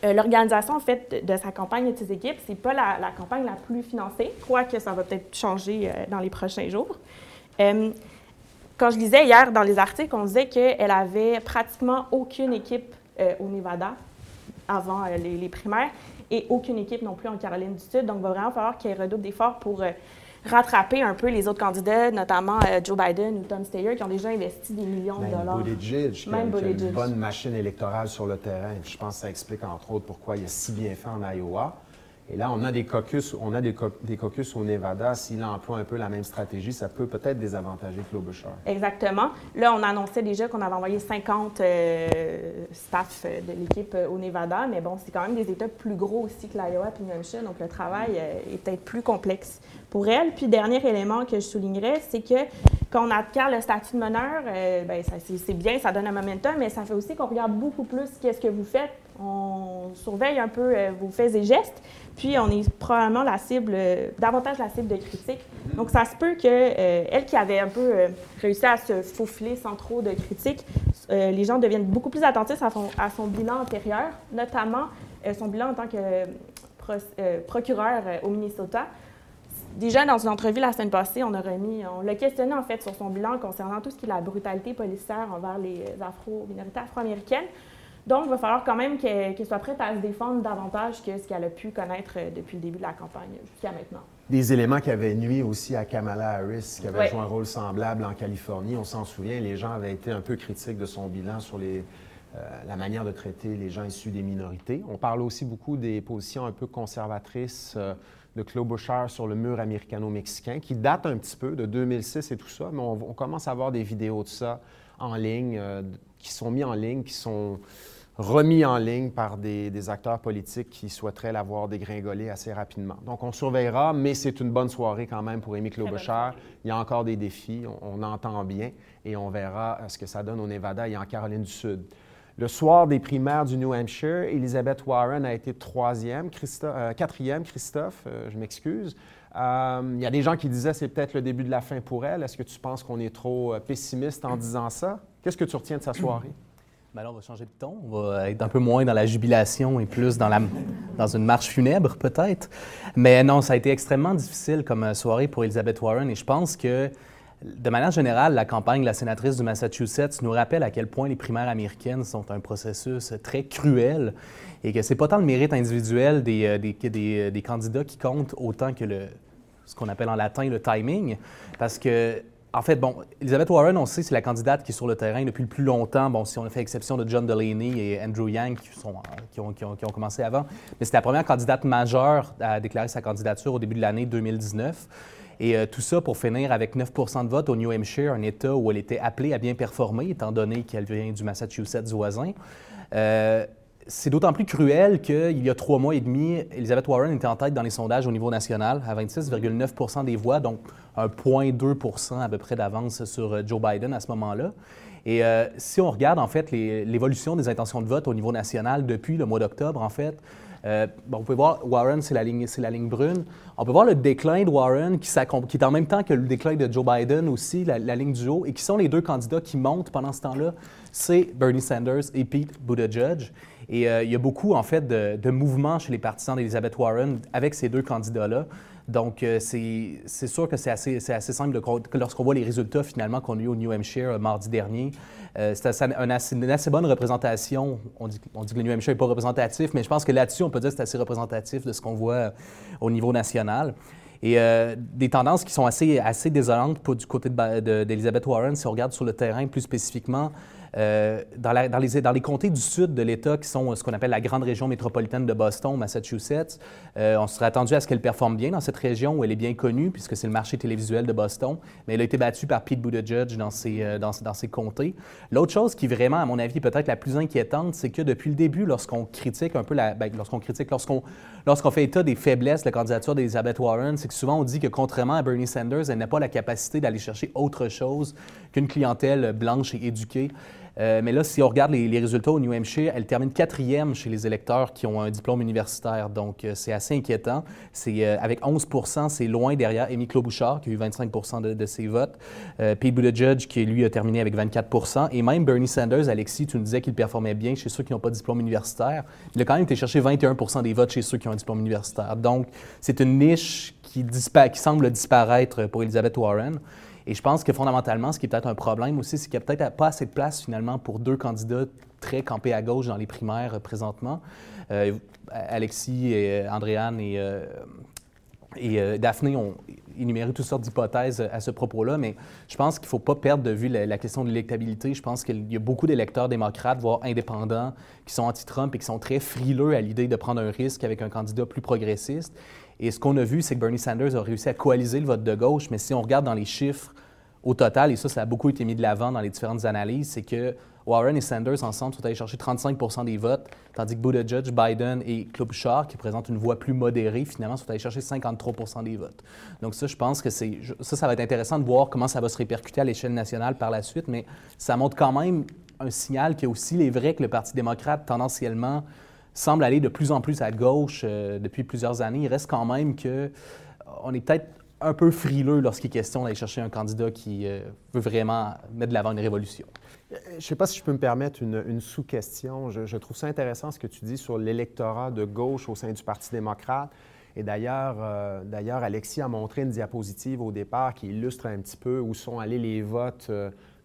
euh, l'organisation en fait de, sa campagne et de ses équipes. C'est pas la, campagne la plus financée, quoique ça va peut-être changer euh, dans les prochains jours. Quand je lisais hier dans les articles, on disait qu'elle avait pratiquement aucune équipe au Nevada avant les, les, primaires et aucune équipe non plus en Caroline du Sud. Donc, il va vraiment falloir qu'elle redouble d'efforts pour rattraper un peu les autres candidats, notamment euh, Joe Biden ou Tom Steyer, qui ont déjà investi des millions de dollars. Buttigieg, qui a, une bonne machine électorale sur le terrain. Je pense que ça explique entre autres pourquoi il a si bien fait en Iowa. Et là, on a des caucus, on a des, caucus au Nevada. S'il emploie un peu la même stratégie, ça peut peut-être désavantager Klobuchar. Exactement. Là, on annonçait déjà qu'on avait envoyé 50 euh, staff de l'équipe euh, au Nevada, mais bon, c'est quand même des États plus gros aussi que l'Iowa et New donc le travail est peut-être plus complexe pour elle. Puis, dernier élément que je soulignerais, c'est que quand on acquiert le statut de meneur, euh, ben, c'est bien, ça donne un momentum, mais ça fait aussi qu'on regarde beaucoup plus qu'est-ce que vous faites. On surveille un peu euh, vos faits et gestes, puis on est probablement la cible, euh, davantage la cible de critiques. Donc, ça se peut qu'elle elle qui avait un peu réussi à se faufiler sans trop de critiques, les gens deviennent beaucoup plus attentifs à son, à son bilan antérieur, notamment son bilan en tant que procureur au Minnesota. Déjà, dans une entrevue la semaine passée, on a remis, on l'a questionné en fait sur son bilan concernant tout ce qui est la brutalité policière envers les afro, minorités afro-américaines. Donc, il va falloir quand même qu'elle soit prête à se défendre davantage que ce qu'elle a pu connaître euh, depuis le début de la campagne jusqu'à maintenant. Des éléments qui avaient nuit aussi à Kamala Harris, qui avait joué un rôle semblable en Californie. On s'en souvient, les gens avaient été un peu critiques de son bilan sur les, euh, la manière de traiter les gens issus des minorités. On parle aussi beaucoup des positions un peu conservatrices euh, de Claude Bouchard sur le mur américano-mexicain, qui date un petit peu de 2006 et tout ça, mais on, commence à voir des vidéos de ça en ligne, euh, qui sont mis en ligne, qui sont remis en ligne par des, acteurs politiques qui souhaiteraient l'avoir dégringolé assez rapidement. Donc, on surveillera, mais c'est une bonne soirée quand même pour Amy Klobuchar. Il y a encore des défis, on, on, entend bien, et on verra ce que ça donne au Nevada et en Caroline du Sud. Le soir des primaires du New Hampshire, Elizabeth Warren a été troisième, euh, quatrième, Christophe, euh, je m'excuse. Euh, il y a des gens qui disaient c'est peut-être le début de la fin pour elle. Est-ce que tu penses qu'on est trop pessimiste en disant ça? Qu'est-ce que tu retiens de sa soirée? Bien là, on va changer de ton. On va être un peu moins dans la jubilation et plus dans, la, dans une marche funèbre, peut-être. Mais non, ça a été extrêmement difficile comme soirée pour Elizabeth Warren et je pense que de manière générale, la campagne de la sénatrice du Massachusetts nous rappelle à quel point les primaires américaines sont un processus très cruel et que c'est pas tant le mérite individuel des, euh, des, des, candidats qui compte autant que le, ce qu'on appelle en latin le timing. Parce que, en fait, bon, Elizabeth Warren, on sait, c'est la candidate qui est sur le terrain depuis le plus longtemps. Bon, si on a fait exception de John Delaney et Andrew Yang qui, sont, ont, qui, ont, qui ont commencé avant, mais c'était la première candidate majeure à déclarer sa candidature au début de l'année 2019. Et euh, tout ça pour finir avec 9% de vote au New Hampshire, un État où elle était appelée à bien performer, étant donné qu'elle vient du Massachusetts voisin. Euh, c'est d'autant plus cruel qu'il y a trois mois et demi, Elizabeth Warren était en tête dans les sondages au niveau national à 26,9% des voix, donc 1,2% à peu près d'avance sur euh, Joe Biden à ce moment-là. Et si on regarde en fait l'évolution des intentions de vote au niveau national depuis le mois d'octobre, en fait, euh, bon, vous pouvez voir Warren, c'est la, ligne, brune. On peut voir le déclin de Warren qui, est en même temps que le déclin de Joe Biden aussi, la, ligne du haut, et qui sont les deux candidats qui montent pendant ce temps-là. C'est Bernie Sanders et Pete Buttigieg. Et il y a beaucoup, en fait, de, de mouvements chez les partisans d'Elizabeth Warren avec ces deux candidats-là. Donc, euh, c'est sûr que c'est assez, assez, simple lorsqu'on voit les résultats finalement qu'on a eu au New Hampshire euh, mardi dernier. Euh, c'est une assez bonne représentation. On dit, que le New Hampshire n'est pas représentatif, mais je pense que là-dessus, on peut dire que c'est assez représentatif de ce qu'on voit au niveau national. Et des tendances qui sont assez, assez désolantes pour, du côté d'Elizabeth Warren, si on regarde sur le terrain plus spécifiquement. Euh, dans, les, comtés du sud de l'État, qui sont ce qu'on appelle la grande région métropolitaine de Boston, Massachusetts, euh, on serait attendu à ce qu'elle performe bien dans cette région où elle est bien connue, puisque c'est le marché télévisuel de Boston, mais elle a été battue par Pete Buttigieg dans ses, euh, comtés. L'autre chose qui vraiment, à mon avis, peut-être la plus inquiétante, c'est que depuis le début, lorsqu'on critique un peu. Ben, lorsqu'on critique, lorsqu'on fait état des faiblesses de la candidature d'Elizabeth Warren, c'est que souvent on dit que contrairement à Bernie Sanders, elle n'a pas la capacité d'aller chercher autre chose qu'une clientèle blanche et éduquée. Euh, mais là, si on regarde les, résultats au New Hampshire, elle termine quatrième chez les électeurs qui ont un diplôme universitaire. Donc, euh, c'est assez inquiétant. C'est, euh, avec 11% c'est loin derrière Amy Klobuchar, qui a eu 25% de, ses votes. Pete Buttigieg, qui lui a terminé avec 24% Et même Bernie Sanders, Alexis, tu nous disais qu'il performait bien chez ceux qui n'ont pas de diplôme universitaire. Il a quand même été chercher 21% des votes chez ceux qui ont un diplôme universitaire. Donc, c'est une niche qui semble disparaître pour Elizabeth Warren. Et je pense que fondamentalement, ce qui est peut-être un problème aussi, c'est qu'il n'y a peut-être pas assez de place finalement pour deux candidats très campés à gauche dans les primaires euh, présentement. Euh, Alexis, et euh, Andréane et, et Daphné ont énuméré toutes sortes d'hypothèses à ce propos-là, mais je pense qu'il ne faut pas perdre de vue la, question de l'électabilité. Je pense qu'il y a beaucoup d'électeurs démocrates, voire indépendants, qui sont anti-Trump et qui sont très frileux à l'idée de prendre un risque avec un candidat plus progressiste. Et ce qu'on a vu, c'est que Bernie Sanders a réussi à coaliser le vote de gauche, mais si on regarde dans les chiffres au total, et ça, ça a beaucoup été mis de l'avant dans les différentes analyses, c'est que Warren et Sanders ensemble sont allés chercher 35% des votes, tandis que Buttigieg, Biden et Klobuchar, qui présentent une voix plus modérée, finalement, sont allés chercher 53 des votes. Donc ça, je pense que ça, ça va être intéressant de voir comment ça va se répercuter à l'échelle nationale par la suite, mais ça montre quand même un signal qu'il aussi il est vrai que le Parti démocrate, tendanciellement, semble aller de plus en plus à gauche euh, depuis plusieurs années. Il reste quand même que euh, on est peut-être un peu frileux lorsqu'il est question d'aller chercher un candidat qui euh, veut vraiment mettre de l'avant une révolution. Je ne sais pas si je peux me permettre une, sous-question. Je, trouve ça intéressant ce que tu dis sur l'électorat de gauche au sein du Parti démocrate. Et d'ailleurs, d'ailleurs, Alexis a montré une diapositive au départ qui illustre un petit peu où sont allés les votes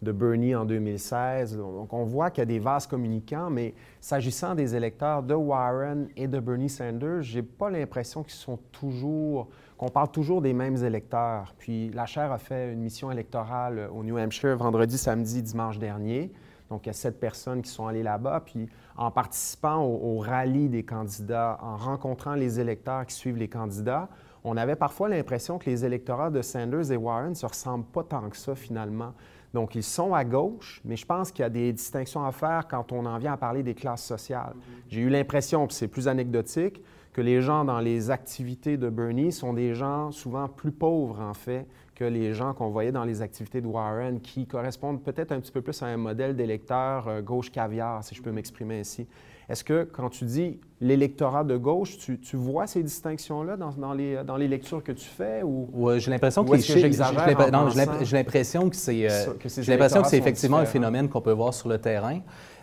de Bernie en 2016. Donc, on voit qu'il y a des vases communicants, mais s'agissant des électeurs de Warren et de Bernie Sanders, j'ai pas l'impression qu'ils sont toujours, qu'on parle toujours des mêmes électeurs. Puis, la chaire a fait une mission électorale au New Hampshire vendredi, samedi, dimanche dernier. Donc, il y a sept personnes qui sont allées là-bas. Puis, en participant au, au rallye des candidats, en rencontrant les électeurs qui suivent les candidats, on avait parfois l'impression que les électorats de Sanders et Warren ne se ressemblent pas tant que ça, finalement. Donc, ils sont à gauche, mais je pense qu'il y a des distinctions à faire quand on en vient à parler des classes sociales. J'ai eu l'impression, puis c'est plus anecdotique, que les gens dans les activités de Bernie sont des gens souvent plus pauvres, en fait, que les gens qu'on voyait dans les activités de Warren, qui correspondent peut-être un petit peu plus à un modèle d'électeur euh, gauche caviar, si je peux m'exprimer ainsi. Est-ce que quand tu dis l'électorat de gauche, tu, vois ces distinctions-là dans, dans, les, dans les lectures que tu fais ou ouais, j'ai l'impression que, j'ai l'impression que c'est euh, j'ai l'impression que c'est effectivement un phénomène qu'on peut voir sur le terrain.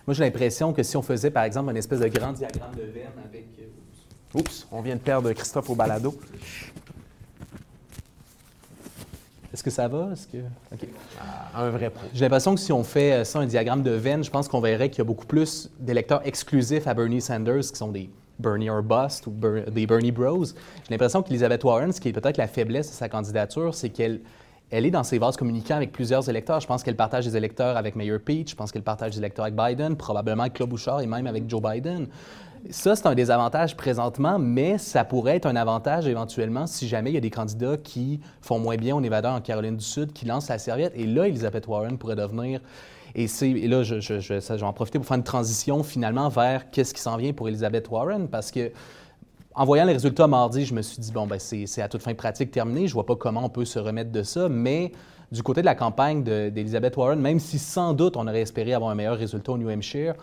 Moi, j'ai l'impression que si on faisait par exemple une espèce de grand diagramme de veine avec euh, Oups, on vient de perdre Christophe au balado. Est-ce que ça va? Est-ce que... Ah, un vrai J'ai l'impression que si on fait euh, ça, un diagramme de veine, je pense qu'on verrait qu'il y a beaucoup plus d'électeurs exclusifs à Bernie Sanders qui sont des Bernie or Bust ou des Bernie Bros. J'ai l'impression qu'Elizabeth Warren, ce qui est peut-être la faiblesse de sa candidature, c'est qu'elle elle est dans ses vases communicants avec plusieurs électeurs. Je pense qu'elle partage des électeurs avec Mayor Pete, je pense qu'elle partage des électeurs avec Biden, probablement avec Claude Bouchard et même avec Joe Biden. Ça, c'est un désavantage présentement, mais ça pourrait être un avantage éventuellement si jamais il y a des candidats qui font moins bien au Nevada, en Caroline du Sud, qui lancent la serviette. Et là, Elizabeth Warren pourrait devenir. Et, là, je, vais en profiter pour faire une transition finalement vers qu'est-ce qui s'en vient pour Elizabeth Warren, parce que en voyant les résultats mardi, je me suis dit, bon, ben, c'est à toute fin pratique terminé. Je vois pas comment on peut se remettre de ça, mais du côté de la campagne d'Elizabeth Warren, même si sans doute on aurait espéré avoir un meilleur résultat au New Hampshire,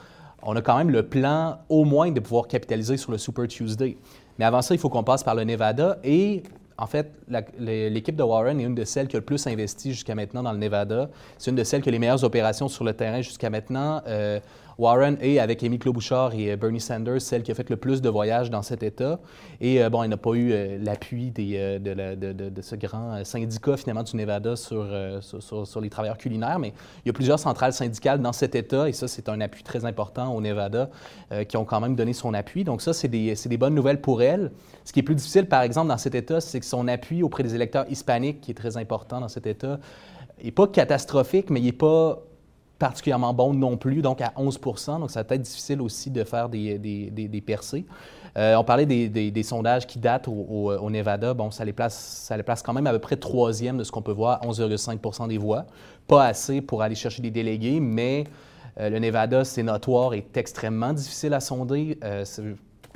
on a quand même le plan au moins de pouvoir capitaliser sur le Super Tuesday. Mais avant ça, il faut qu'on passe par le Nevada et en fait, l'équipe de Warren est une de celles qui a le plus investi jusqu'à maintenant dans le Nevada. C'est une de celles qui a les meilleures opérations sur le terrain jusqu'à maintenant. Euh, Warren est, avec Amy Klobuchar et euh, Bernie Sanders, celle qui a fait le plus de voyages dans cet État. Et euh, bon, elle n'a pas eu l'appui de, de, ce grand syndicat, finalement, du Nevada sur, sur, sur, les travailleurs culinaires. Mais il y a plusieurs centrales syndicales dans cet État, et ça, c'est un appui très important au Nevada, qui ont quand même donné son appui. Donc ça, c'est des, des bonnes nouvelles pour elle. Ce qui est plus difficile, par exemple, dans cet État, c'est que son appui auprès des électeurs hispaniques, qui est très important dans cet État, n'est pas catastrophique, mais il n'est pas particulièrement bon non plus, donc à 11% Donc, ça va être difficile aussi de faire des, des, percées. Euh, on parlait des, sondages qui datent au, Nevada. Bon, ça les, place, ça les place quand même à peu près troisième de ce qu'on peut voir, 11,5 des voix. Pas assez pour aller chercher des délégués, mais euh, le Nevada, c'est notoire, est extrêmement difficile à sonder. Euh,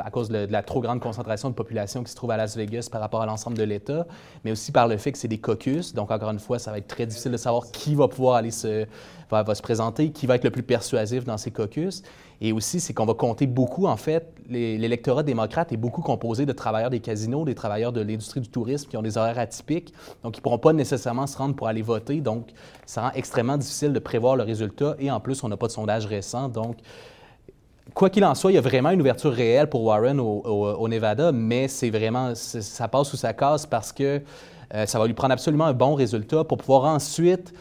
à cause de, la trop grande concentration de population qui se trouve à Las Vegas par rapport à l'ensemble de l'État, mais aussi par le fait que c'est des caucus. Donc, encore une fois, ça va être très difficile de savoir qui va pouvoir aller se, va, se présenter, qui va être le plus persuasif dans ces caucus. Et aussi, c'est qu'on va compter beaucoup, en fait, l'électorat démocrate est beaucoup composé de travailleurs des casinos, des travailleurs de l'industrie du tourisme qui ont des horaires atypiques, donc ils ne pourront pas nécessairement se rendre pour aller voter. Donc, ça rend extrêmement difficile de prévoir le résultat. Et en plus, on n'a pas de sondage récent. Donc, quoi qu'il en soit, il y a vraiment une ouverture réelle pour Warren au, Nevada, mais c'est vraiment, ça passe ou ça casse parce que euh, ça va lui prendre absolument un bon résultat pour pouvoir ensuite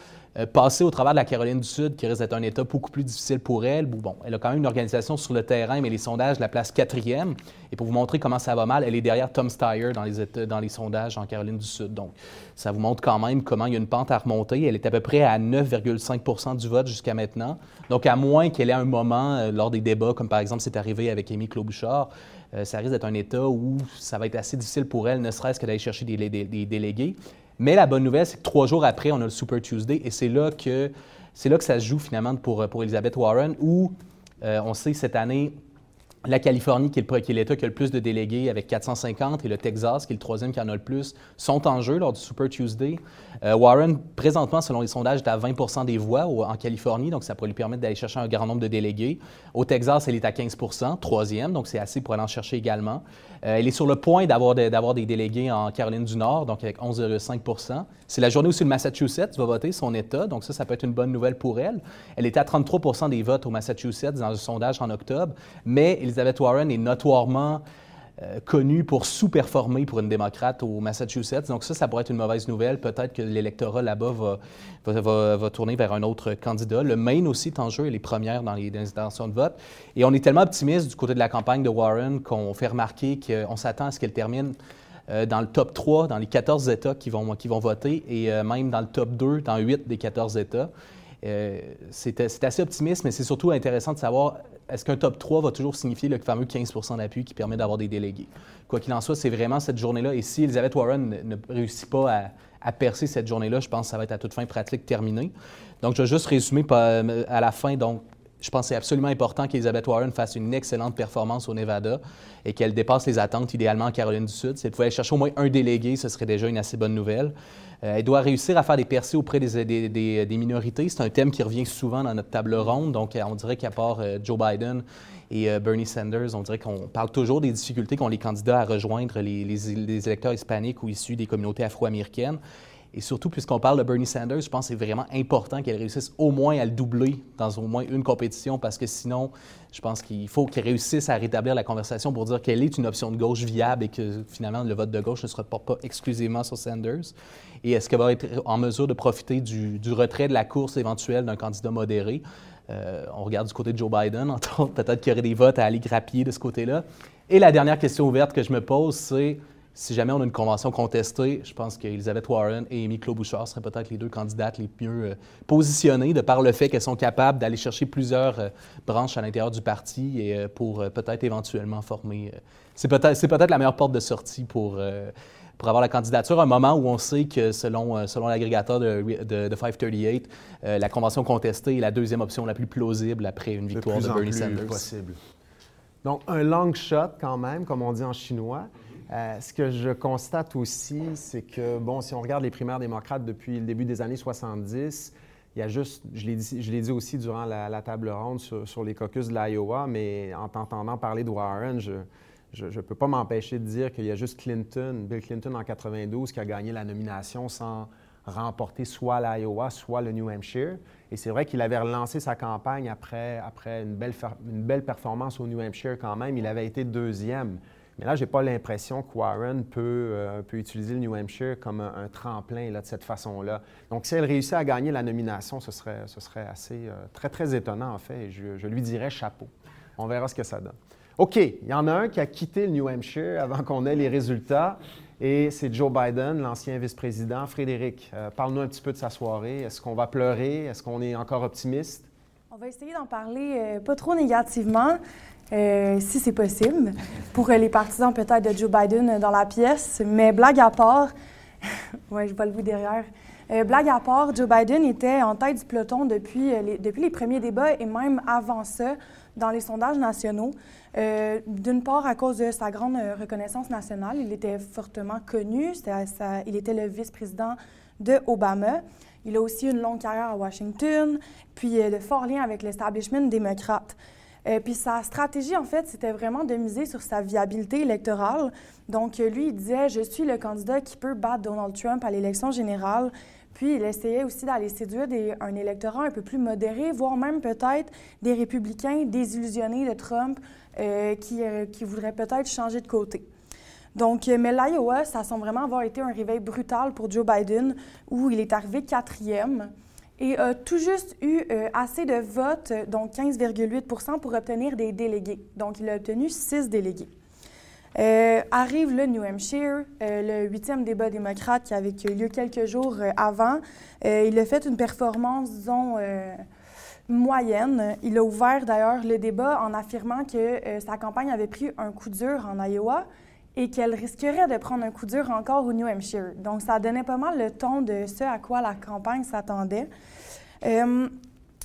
passer au travers de la Caroline du Sud, qui risque d'être un État beaucoup plus difficile pour elle. Bon, elle a quand même une organisation sur le terrain, mais les sondages la placent quatrième. Et pour vous montrer comment ça va mal, elle est derrière Tom Steyer dans les, sondages en Caroline du Sud. Donc, ça vous montre quand même comment il y a une pente à remonter. Elle est à peu près à 9,5% du vote jusqu'à maintenant. Donc, à moins qu'elle ait un moment euh, lors des débats, comme par exemple c'est arrivé avec Amy Klobuchar, euh, ça risque d'être un État où ça va être assez difficile pour elle, ne serait-ce que d'aller chercher des délégués. Mais la bonne nouvelle, c'est que trois jours après, on a le Super Tuesday et c'est là que c'est là que ça se joue finalement pour, pour Elizabeth Warren, où euh, on sait cette année, la Californie, qui est l'État qui a le plus de délégués avec 450, et le Texas, qui est le troisième qui en a le plus, sont en jeu lors du Super Tuesday. Euh, Warren, présentement, selon les sondages, est à 20% des voix en Californie, donc ça pourrait lui permettre d'aller chercher un grand nombre de délégués. Au Texas, elle est à 15% troisième, donc c'est assez pour aller en chercher également. Euh, elle est sur le point d'avoir des délégués en Caroline du Nord, donc avec 11,5% C'est la journée aussi le Massachusetts va voter son État, donc ça, ça peut être une bonne nouvelle pour elle. Elle était à 33% des votes au Massachusetts dans le sondage en octobre, mais Elizabeth Warren est notoirement euh, connue pour sous-performer pour une démocrate au Massachusetts. Donc ça, ça pourrait être une mauvaise nouvelle. Peut-être que l'électorat là-bas va, va, tourner vers un autre candidat. Le Maine aussi est en jeu, elle est première dans les, intentions de vote. Et on est tellement optimiste du côté de la campagne de Warren qu'on fait remarquer qu'on s'attend à ce qu'elle termine euh, dans le top 3, dans les 14 États qui vont, qui vont voter, et euh, même dans le top 2, dans 8 des 14 États. C'est assez optimiste, mais c'est surtout intéressant de savoir est-ce qu'un top 3 va toujours signifier le fameux 15% d'appui qui permet d'avoir des délégués? Quoi qu'il en soit, c'est vraiment cette journée-là. Et si Elizabeth Warren ne, réussit pas à, percer cette journée-là, je pense que ça va être à toute fin pratique terminé. Donc, je vais juste résumer euh, à la fin. Donc, je pense que c'est absolument important qu'Elizabeth Warren fasse une excellente performance au Nevada et qu'elle dépasse les attentes, idéalement en Caroline du Sud. Si elle pouvait aller chercher au moins un délégué, ce serait déjà une assez bonne nouvelle. Euh, elle doit réussir à faire des percées auprès des, minorités. C'est un thème qui revient souvent dans notre table ronde. Donc, on dirait qu'à part euh, Joe Biden et euh, Bernie Sanders, on dirait qu'on parle toujours des difficultés qu'ont les candidats à rejoindre les électeurs hispaniques ou issus des communautés afro-américaines. Et surtout, puisqu'on parle de Bernie Sanders, je pense que c'est vraiment important qu'elle réussisse au moins à le doubler dans au moins une compétition, parce que sinon, je pense qu'il faut qu'elle réussisse à rétablir la conversation pour dire qu'elle est une option de gauche viable et que finalement, le vote de gauche ne se reporte pas exclusivement sur Sanders. Et est-ce qu'elle va être en mesure de profiter du, retrait de la course éventuelle d'un candidat modéré? Euh, on regarde du côté de Joe Biden, <laughs> entre autres, peut-être qu'il y aurait des votes à aller grappiller de ce côté-là. Et la dernière question ouverte que je me pose, c'est si jamais on a une convention contestée, je pense qu'Elisabeth Warren et Amy Klobuchar seraient peut-être les deux candidates les mieux euh, positionnées de par le fait qu'elles sont capables d'aller chercher plusieurs euh, branches à l'intérieur du parti et euh, pour peut-être éventuellement former. c'est peut-être peut la meilleure porte de sortie pour, pour avoir la candidature à un moment où on sait que selon, selon l'agrégateur de, de, 538, la convention contestée est la deuxième option la plus plausible après une victoire de, Bernie Sanders. Possible. Donc, un long shot quand même, comme on dit en chinois. Euh, ce que je constate aussi, c'est que, bon, si on regarde les primaires démocrates depuis le début des années 70, il y a juste, je l'ai dit, aussi durant la, table ronde sur, les caucus de l'Iowa, mais en t'entendant parler de Warren, je ne peux pas m'empêcher de dire qu'il y a juste Clinton, Bill Clinton en 92, qui a gagné la nomination sans remporter soit l'Iowa, soit le New Hampshire. Et c'est vrai qu'il avait relancé sa campagne après, après une, belle, une belle performance au New Hampshire quand même. Il avait été deuxième. Mais là, je n'ai pas l'impression que Warren peut, euh, peut, utiliser le New Hampshire comme un, tremplin là, de cette façon-là. Donc, si elle réussit à gagner la nomination, ce serait, ce serait assez, euh, très, très étonnant, en fait. Je, lui dirais chapeau. On verra ce que ça donne. OK, il y en a un qui a quitté le New Hampshire avant qu'on ait les résultats, et c'est Joe Biden, l'ancien vice-président. Frédéric, euh, parle-nous un petit peu de sa soirée. Est-ce qu'on va pleurer? Est-ce qu'on est encore optimiste? On va essayer d'en parler pas trop négativement. Euh, si c'est possible, pour les partisans peut-être de Joe Biden dans la pièce. Mais blague à part, <laughs> ouais, je vois le bout derrière. Euh, blague à part, Joe Biden était en tête du peloton depuis, euh, les, depuis les premiers débats et même avant ça dans les sondages nationaux. D'une part, à cause de sa grande reconnaissance nationale, il était fortement connu. il était le vice-président de Obama. Il a aussi une longue carrière à Washington, puis de forts liens avec l'establishment démocrate. Euh, puis sa stratégie, en fait, c'était vraiment de miser sur sa viabilité électorale. Donc, euh, lui, il disait Je suis le candidat qui peut battre Donald Trump à l'élection générale. Puis, il essayait aussi d'aller séduire un électorat un peu plus modéré, voire même peut-être des républicains désillusionnés de Trump euh, qui, qui, voudraient peut-être changer de côté. Donc, mais l'Iowa, ça semble vraiment avoir été un réveil brutal pour Joe Biden, où il est arrivé quatrième et a tout juste eu euh, assez de votes, donc 15,8 pour obtenir des délégués. Donc, il a obtenu six délégués. Euh, arrive le New Hampshire, euh, le huitième débat démocrate qui avait eu lieu quelques jours avant. il a fait une performance, disons, moyenne. Il a ouvert d'ailleurs le débat en affirmant que sa campagne avait pris un coup dur en Iowa et qu'elle risquerait de prendre un coup dur encore au New Hampshire. Donc, ça donnait pas mal le ton de ce à quoi la campagne s'attendait. Euh,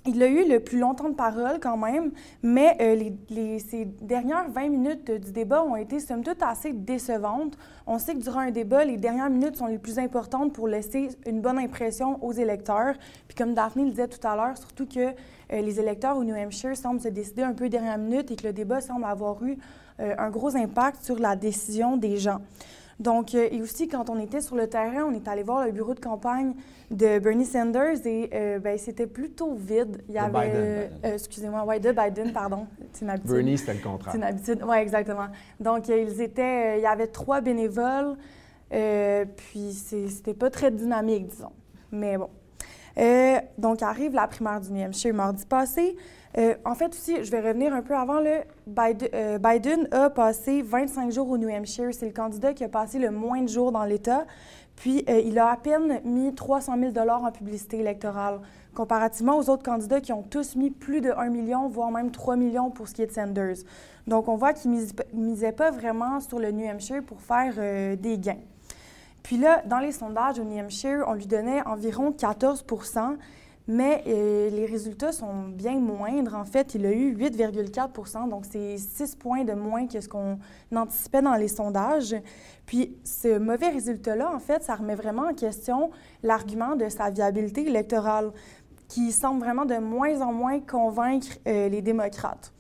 il a eu le plus longtemps de parole quand même, mais euh, ces dernières 20 minutes du débat ont été somme toute assez décevantes. On sait que durant un débat, les dernières minutes sont les plus importantes pour laisser une bonne impression aux électeurs. Puis comme Daphne le disait tout à l'heure, surtout que euh, les électeurs au New Hampshire semblent se décider un peu dernière minute et que le débat semble avoir eu un gros impact sur la décision des gens. Donc, euh, et aussi, quand on était sur le terrain, on est allé voir le bureau de campagne de Bernie Sanders et euh, ben, c'était plutôt vide. Il y avait, euh, excusez-moi, ouais, de Biden, pardon. C'est une habitude. Bernie, c'était le contraire. C'est une habitude, oui, exactement. Donc, ils étaient, il y avait trois bénévoles, puis c'était pas très dynamique, disons. Mais bon. donc, arrive la primaire du New Hampshire mardi passé. Euh, en fait, aussi, je vais revenir un peu avant. Euh, Biden, a passé 25 jours au New Hampshire. C'est le candidat qui a passé le moins de jours dans l'État. Puis, euh, il a à peine mis 300 000 en publicité électorale, comparativement aux autres candidats qui ont tous mis plus de 1 million, voire même 3 millions pour ce qui est de Sanders. Donc, on voit qu'il ne misait pas vraiment sur le New Hampshire pour faire des gains. Puis là, dans les sondages au New Hampshire, on lui donnait environ 14 mais euh, les résultats sont bien moindres. En fait, il a eu 8,4% donc c'est 6 points de moins que ce qu'on anticipait dans les sondages. Puis ce mauvais résultat-là, en fait, ça remet vraiment en question l'argument de sa viabilité électorale, qui semble vraiment de moins en moins convaincre euh, les démocrates.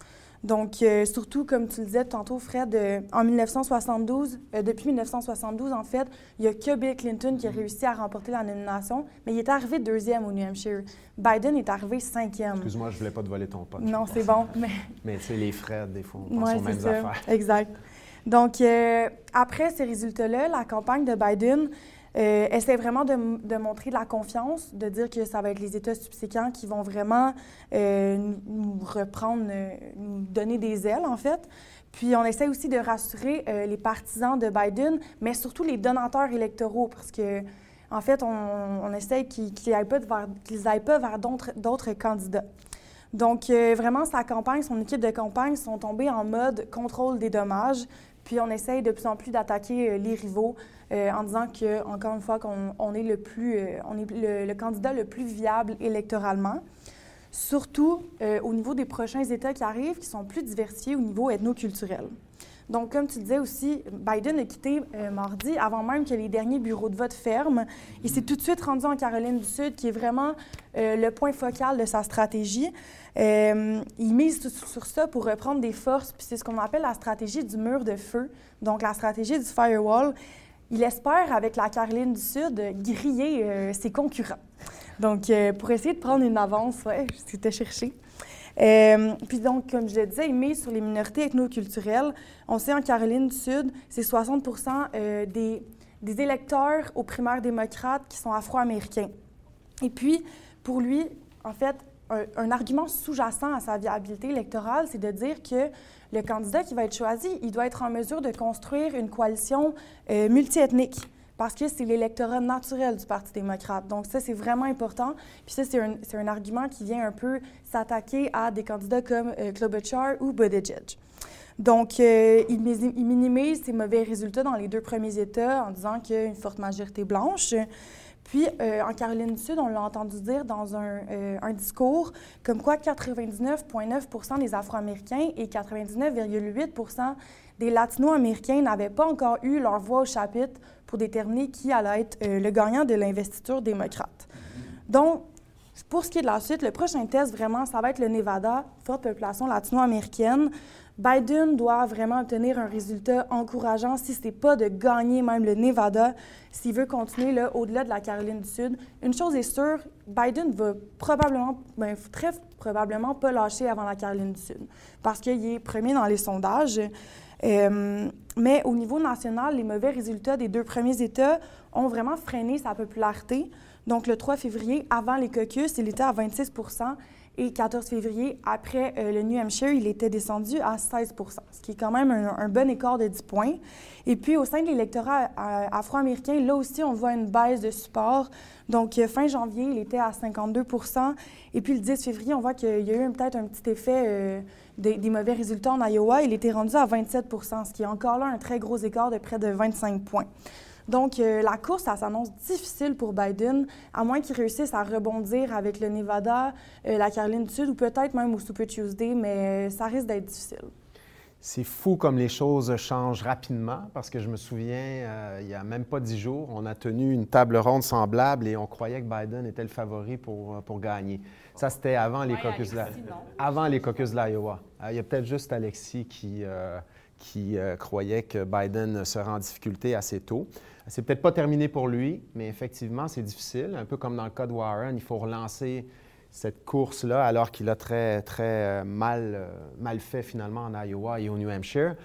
Donc, euh, surtout, comme tu le disais tantôt, Fred, euh, en 1972, euh, depuis 1972, en fait, il n'y a que Bill Clinton qui a réussi à remporter la nomination, mais il est arrivé deuxième au New Hampshire. Biden est arrivé cinquième. Excuse-moi, je ne voulais pas te voler ton pote. Non, c'est bon, <laughs> mais... mais tu sais, les Fred, des fois, on pense aux mêmes affaires. Exact. Donc, après ces résultats-là, la campagne de Biden euh, essaie vraiment de, montrer de la confiance, de dire que ça va être les États subséquents qui vont vraiment euh, nous reprendre, euh, nous donner des ailes, en fait. Puis on essaie aussi de rassurer euh, les partisans de Biden, mais surtout les donateurs électoraux, parce que en fait, on, essaie qu'ils n'aillent aillent pas vers d'autres candidats. Donc, vraiment, sa campagne, son équipe de campagne sont tombés en mode contrôle des dommages. Puis, on essaye de plus en plus d'attaquer les rivaux euh, en disant que, encore une fois, qu'on on est, le, plus, on est le, candidat le plus viable électoralement. Surtout au niveau des prochains États qui arrivent, qui sont plus diversifiés au niveau ethnoculturel. Donc, comme tu disais aussi, Biden a quitté euh, mardi avant même que les derniers bureaux de vote ferment. Il s'est tout de suite rendu en Caroline du Sud, qui est vraiment euh, le point focal de sa stratégie. Euh, il mise sur ça pour reprendre des forces, puis c'est ce qu'on appelle la stratégie du mur de feu, donc la stratégie du firewall. Il espère, avec la Caroline du Sud, griller ses concurrents. Donc, pour essayer de prendre une avance, ouais, c'était cherché. Euh, puis donc, comme je le disais, met sur les minorités ethnoculturelles. On sait en Caroline du Sud, c'est 60 euh, des, des, électeurs aux primaires démocrates qui sont afro-américains. Et puis, pour lui, en fait, un, argument sous-jacent à sa viabilité électorale, c'est de dire que le candidat qui va être choisi, il doit être en mesure de construire une coalition euh, multiethnique parce que c'est l'électorat naturel du Parti démocrate. Donc ça, c'est vraiment important. Puis ça, c'est un, argument qui vient un peu s'attaquer à des candidats comme euh, Klobuchar ou Buttigieg. Donc, euh, il, il, minimise ses mauvais résultats dans les deux premiers États en disant qu'il y a une forte majorité blanche. Puis, euh, en Caroline du Sud, on l'a entendu dire dans un, euh, discours comme quoi 99,9% des Afro-Américains et 99,8% des Latino-Américains n'avaient pas encore eu leur voix au chapitre pour déterminer qui allait être euh, le gagnant de l'investiture démocrate. Donc, pour ce qui est de la suite, le prochain test, vraiment, ça va être le Nevada, forte population latino-américaine. Biden doit vraiment obtenir un résultat encourageant, si ce n'est pas de gagner même le Nevada, s'il veut continuer là, au-delà de la Caroline du Sud. Une chose est sûre, Biden va probablement, bien, très probablement pas lâcher avant la Caroline du Sud, parce qu'il est premier dans les sondages. Euh, mais au niveau national, les mauvais résultats des deux premiers États ont vraiment freiné sa popularité. Donc, le 3 février, avant les caucus, il était à 26 et 14 février, après euh, le New Hampshire, il était descendu à 16% ce qui est quand même un, bon écart de 10 points. Et puis, au sein de l'électorat euh, afro-américain, là aussi, on voit une baisse de support. Donc, fin janvier, il était à 52% Et puis, le 10 février, on voit qu'il y a eu peut-être un petit effet des, mauvais résultats en Iowa, il était rendu à 27% ce qui est encore là un très gros écart de près de 25 points. Donc, euh, la course, ça s'annonce difficile pour Biden, à moins qu'il réussisse à rebondir avec le Nevada, euh, la Caroline du Sud ou peut-être même au Super Tuesday, mais euh, ça risque d'être difficile. C'est fou comme les choses changent rapidement parce que je me souviens, il n'y a même pas dix jours, on a tenu une table ronde semblable et on croyait que Biden était le favori pour, pour gagner. Ça, c'était avant, les caucus de avant les caucus de l'Iowa. Euh, il y a peut-être juste Alexis qui, euh, qui euh, croyait que Biden serait en difficulté assez tôt. C'est peut-être pas terminé pour lui, mais effectivement, c'est difficile. Un peu comme dans le cas de Warren, il faut relancer cette course-là alors qu'il a très, très mal, mal fait finalement en Iowa et au New Hampshire.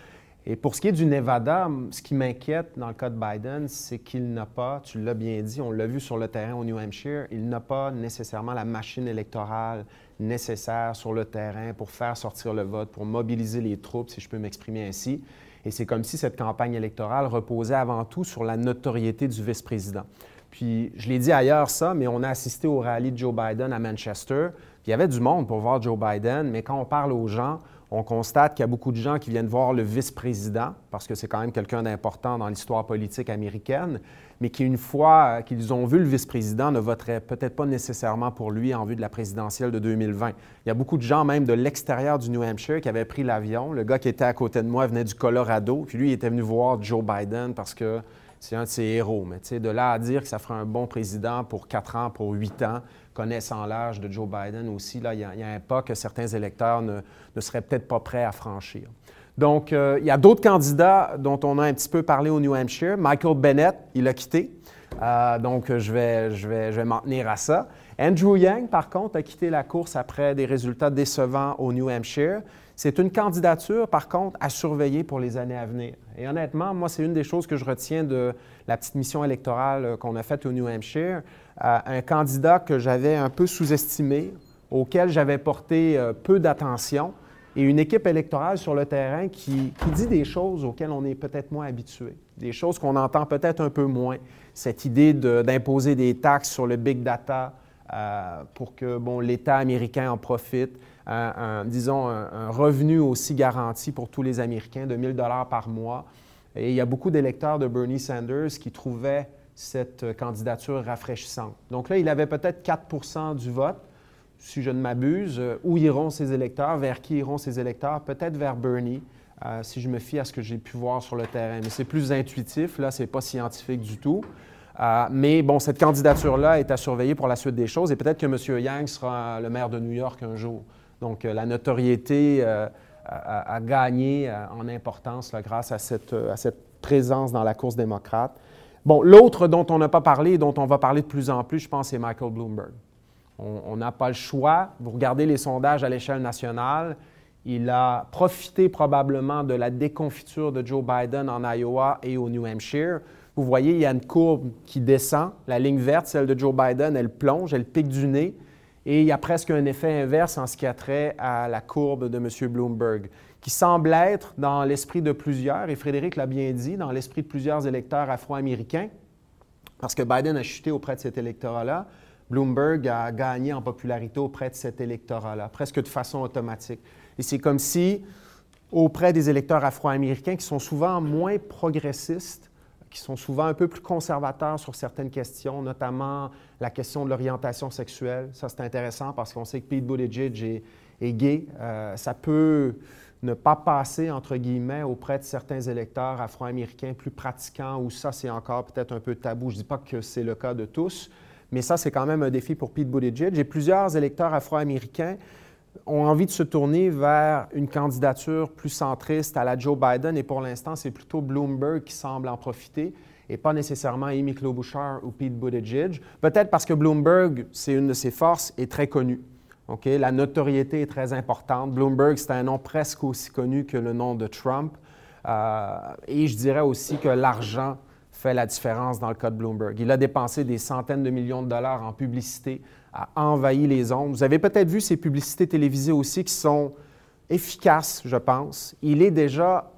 Et pour ce qui est du Nevada, ce qui m'inquiète dans le cas de Biden, c'est qu'il n'a pas, tu l'as bien dit, on l'a vu sur le terrain au New Hampshire, il n'a pas nécessairement la machine électorale nécessaire sur le terrain pour faire sortir le vote, pour mobiliser les troupes, si je peux m'exprimer ainsi. Et c'est comme si cette campagne électorale reposait avant tout sur la notoriété du vice-président. Puis, je l'ai dit ailleurs ça, mais on a assisté au rallye de Joe Biden à Manchester. il y avait du monde pour voir Joe Biden, mais quand on parle aux gens, on constate qu'il y a beaucoup de gens qui viennent voir le vice-président, parce que c'est quand même quelqu'un d'important dans l'histoire politique américaine, mais qui, une fois qu'ils ont vu le vice-président, ne voteraient peut-être pas nécessairement pour lui en vue de la présidentielle de 2020. Il y a beaucoup de gens, même de l'extérieur du New Hampshire, qui avaient pris l'avion. Le gars qui était à côté de moi venait du Colorado, puis lui, il était venu voir Joe Biden parce que c'est un de ses héros. Mais de là à dire que ça ferait un bon président pour quatre ans, pour huit ans, connaissant l'âge de Joe Biden aussi, là, il, y a, un pas que certains électeurs ne, seraient peut-être pas prêts à franchir. Donc, euh, il y a d'autres candidats dont on a un petit peu parlé au New Hampshire. Michael Bennett, il a quitté. Euh, donc, je vais, je vais, je vais m'en tenir à ça. Andrew Yang, par contre, a quitté la course après des résultats décevants au New Hampshire. C'est une candidature, par contre, à surveiller pour les années à venir. Et honnêtement, moi, c'est une des choses que je retiens de la petite mission électorale euh, qu'on a faite au New Hampshire. Euh, un candidat que j'avais un peu sous-estimé, auquel j'avais porté euh, peu d'attention, et une équipe électorale sur le terrain qui, dit des choses auxquelles on est peut-être moins habitué, des choses qu'on entend peut-être un peu moins. Cette idée d'imposer des taxes sur le big data pour que bon, l'État américain en profite un, disons, un, revenu aussi garanti pour tous les Américains de 1000 dollars par mois. Et il y a beaucoup d'électeurs de Bernie Sanders qui trouvaient cette candidature rafraîchissante. Donc là, il avait peut-être 4% du vote, si je ne m'abuse. Où iront ces électeurs? Vers qui iront ces électeurs? Peut-être vers Bernie, euh, si je me fie à ce que j'ai pu voir sur le terrain. Mais c'est plus intuitif, là, c'est pas scientifique du tout. Euh, mais bon, cette candidature-là est à surveiller pour la suite des choses et peut-être que M. Yang sera le maire de New York un jour. Donc, euh, la notoriété euh, a, gagné euh, en importance grâce à cette, présence dans la course démocrate. Bon, l'autre dont on n'a pas parlé et dont on va parler de plus en plus, je pense, c'est Michael Bloomberg. On n'a pas le choix. Vous regardez les sondages à l'échelle nationale. Il a profité probablement de la déconfiture de Joe Biden en Iowa et au New Hampshire. Vous voyez, il y a une courbe qui descend. La ligne verte, celle de Joe Biden, elle plonge, elle pique du nez. Et il y a presque un effet inverse en ce qui a trait à la courbe de M. Bloomberg, qui semble être dans l'esprit de plusieurs, et Frédéric l'a bien dit, dans l'esprit de plusieurs électeurs afro-américains, parce que Biden a chuté auprès de cet électorat-là. Bloomberg a gagné en popularité auprès de cet électorat-là, presque de façon automatique. Et c'est comme si, auprès des électeurs afro-américains qui sont souvent moins progressistes, qui sont souvent un peu plus conservateurs sur certaines questions, notamment la question de l'orientation sexuelle. Ça, c'est intéressant parce qu'on sait que Pete Buttigieg est, gay. Euh, ça peut ne pas passer, entre guillemets, auprès de certains électeurs afro-américains plus pratiquants, où ça, c'est encore peut-être un peu tabou. Je ne dis pas que c'est le cas de tous, mais ça, c'est quand même un défi pour Pete Buttigieg. J'ai plusieurs électeurs afro-américains ont envie de se tourner vers une candidature plus centriste à la Joe Biden et pour l'instant, c'est plutôt Bloomberg qui semble en profiter et pas nécessairement Amy Klobuchar ou Pete Buttigieg. Peut-être parce que Bloomberg, c'est une de ses forces, est très connu. La notoriété est très importante. Bloomberg, c'est un nom presque aussi connu que le nom de Trump. Euh, et je dirais aussi que l'argent fait la différence dans le cas de Bloomberg. Il a dépensé des centaines de millions de dollars en publicité a envahi les ondes. Vous avez peut-être vu ces publicités télévisées aussi qui sont efficaces, je pense. Il est déjà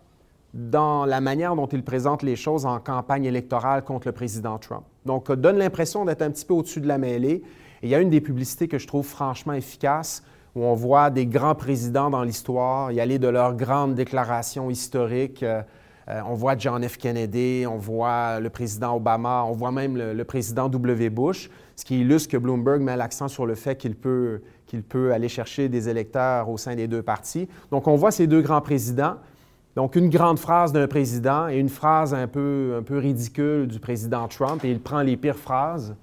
dans la manière dont il présente les choses en campagne électorale contre le président Trump. Donc, donne l'impression d'être un petit peu au-dessus de la mêlée. Il y a une des publicités que je trouve franchement efficace, où on voit des grands présidents dans l'histoire y aller de leurs grandes déclarations historiques. Euh, euh, on voit John F. Kennedy, on voit le président Obama, on voit même le, président W. Bush, ce qui illustre que Bloomberg met l'accent sur le fait qu'il peut, aller chercher des électeurs au sein des deux partis. Donc, on voit ces deux grands présidents. Donc, une grande phrase d'un président et une phrase un peu, ridicule du président Trump, et il prend les pires phrases.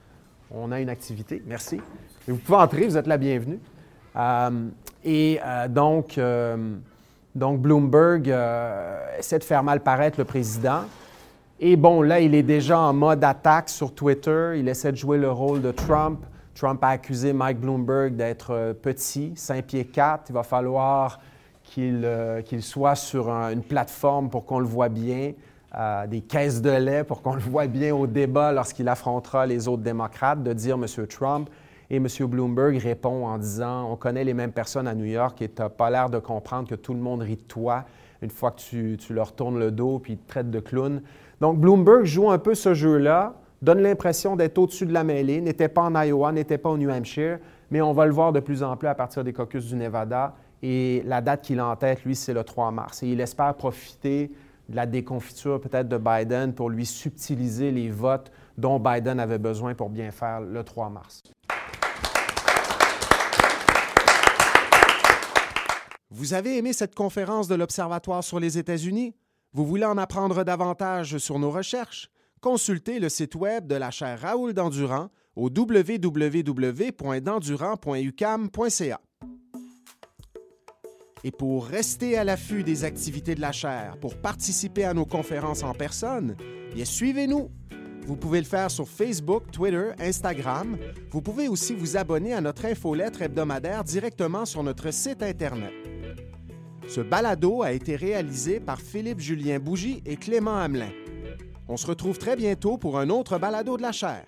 On a une activité. Merci. vous pouvez entrer, vous êtes la bienvenue. Euh, et euh, donc, donc, Bloomberg euh, essaie de faire mal paraître le président. Et bon, là, il est déjà en mode attaque sur Twitter. Il essaie de jouer le rôle de Trump. Trump a accusé Mike Bloomberg d'être euh, petit, 5 pieds 4. Il va falloir qu'il euh, soit sur une plateforme pour qu'on le voit bien, des caisses de lait pour qu'on le voit bien au débat lorsqu'il affrontera les autres démocrates, de dire, M. Trump, et M. Bloomberg répond en disant On connaît les mêmes personnes à New York et tu n'as pas l'air de comprendre que tout le monde rit de toi une fois que tu, leur tournes le dos puis ils te traitent de clown. Donc, Bloomberg joue un peu ce jeu-là, donne l'impression d'être au-dessus de la mêlée, n'était pas en Iowa, n'était pas au New Hampshire, mais on va le voir de plus en plus à partir des caucus du Nevada. Et la date qu'il a en tête, lui, c'est le 3 mars. Et il espère profiter de la déconfiture peut-être de Biden pour lui subtiliser les votes dont Biden avait besoin pour bien faire le 3 mars. Vous avez aimé cette conférence de l'Observatoire sur les États-Unis? Vous voulez en apprendre davantage sur nos recherches? Consultez le site web de la chaire Raoul Dandurand au www.dandurand.ucam.ca. Et pour rester à l'affût des activités de la chaire, pour participer à nos conférences en personne, suivez-nous Vous pouvez le faire sur Facebook, Twitter, Instagram. Vous pouvez aussi vous abonner à notre infolettre hebdomadaire directement sur notre site Internet. Ce balado a été réalisé par Philippe-Julien Bougie et Clément Hamelin. On se retrouve très bientôt pour un autre balado de la chaire.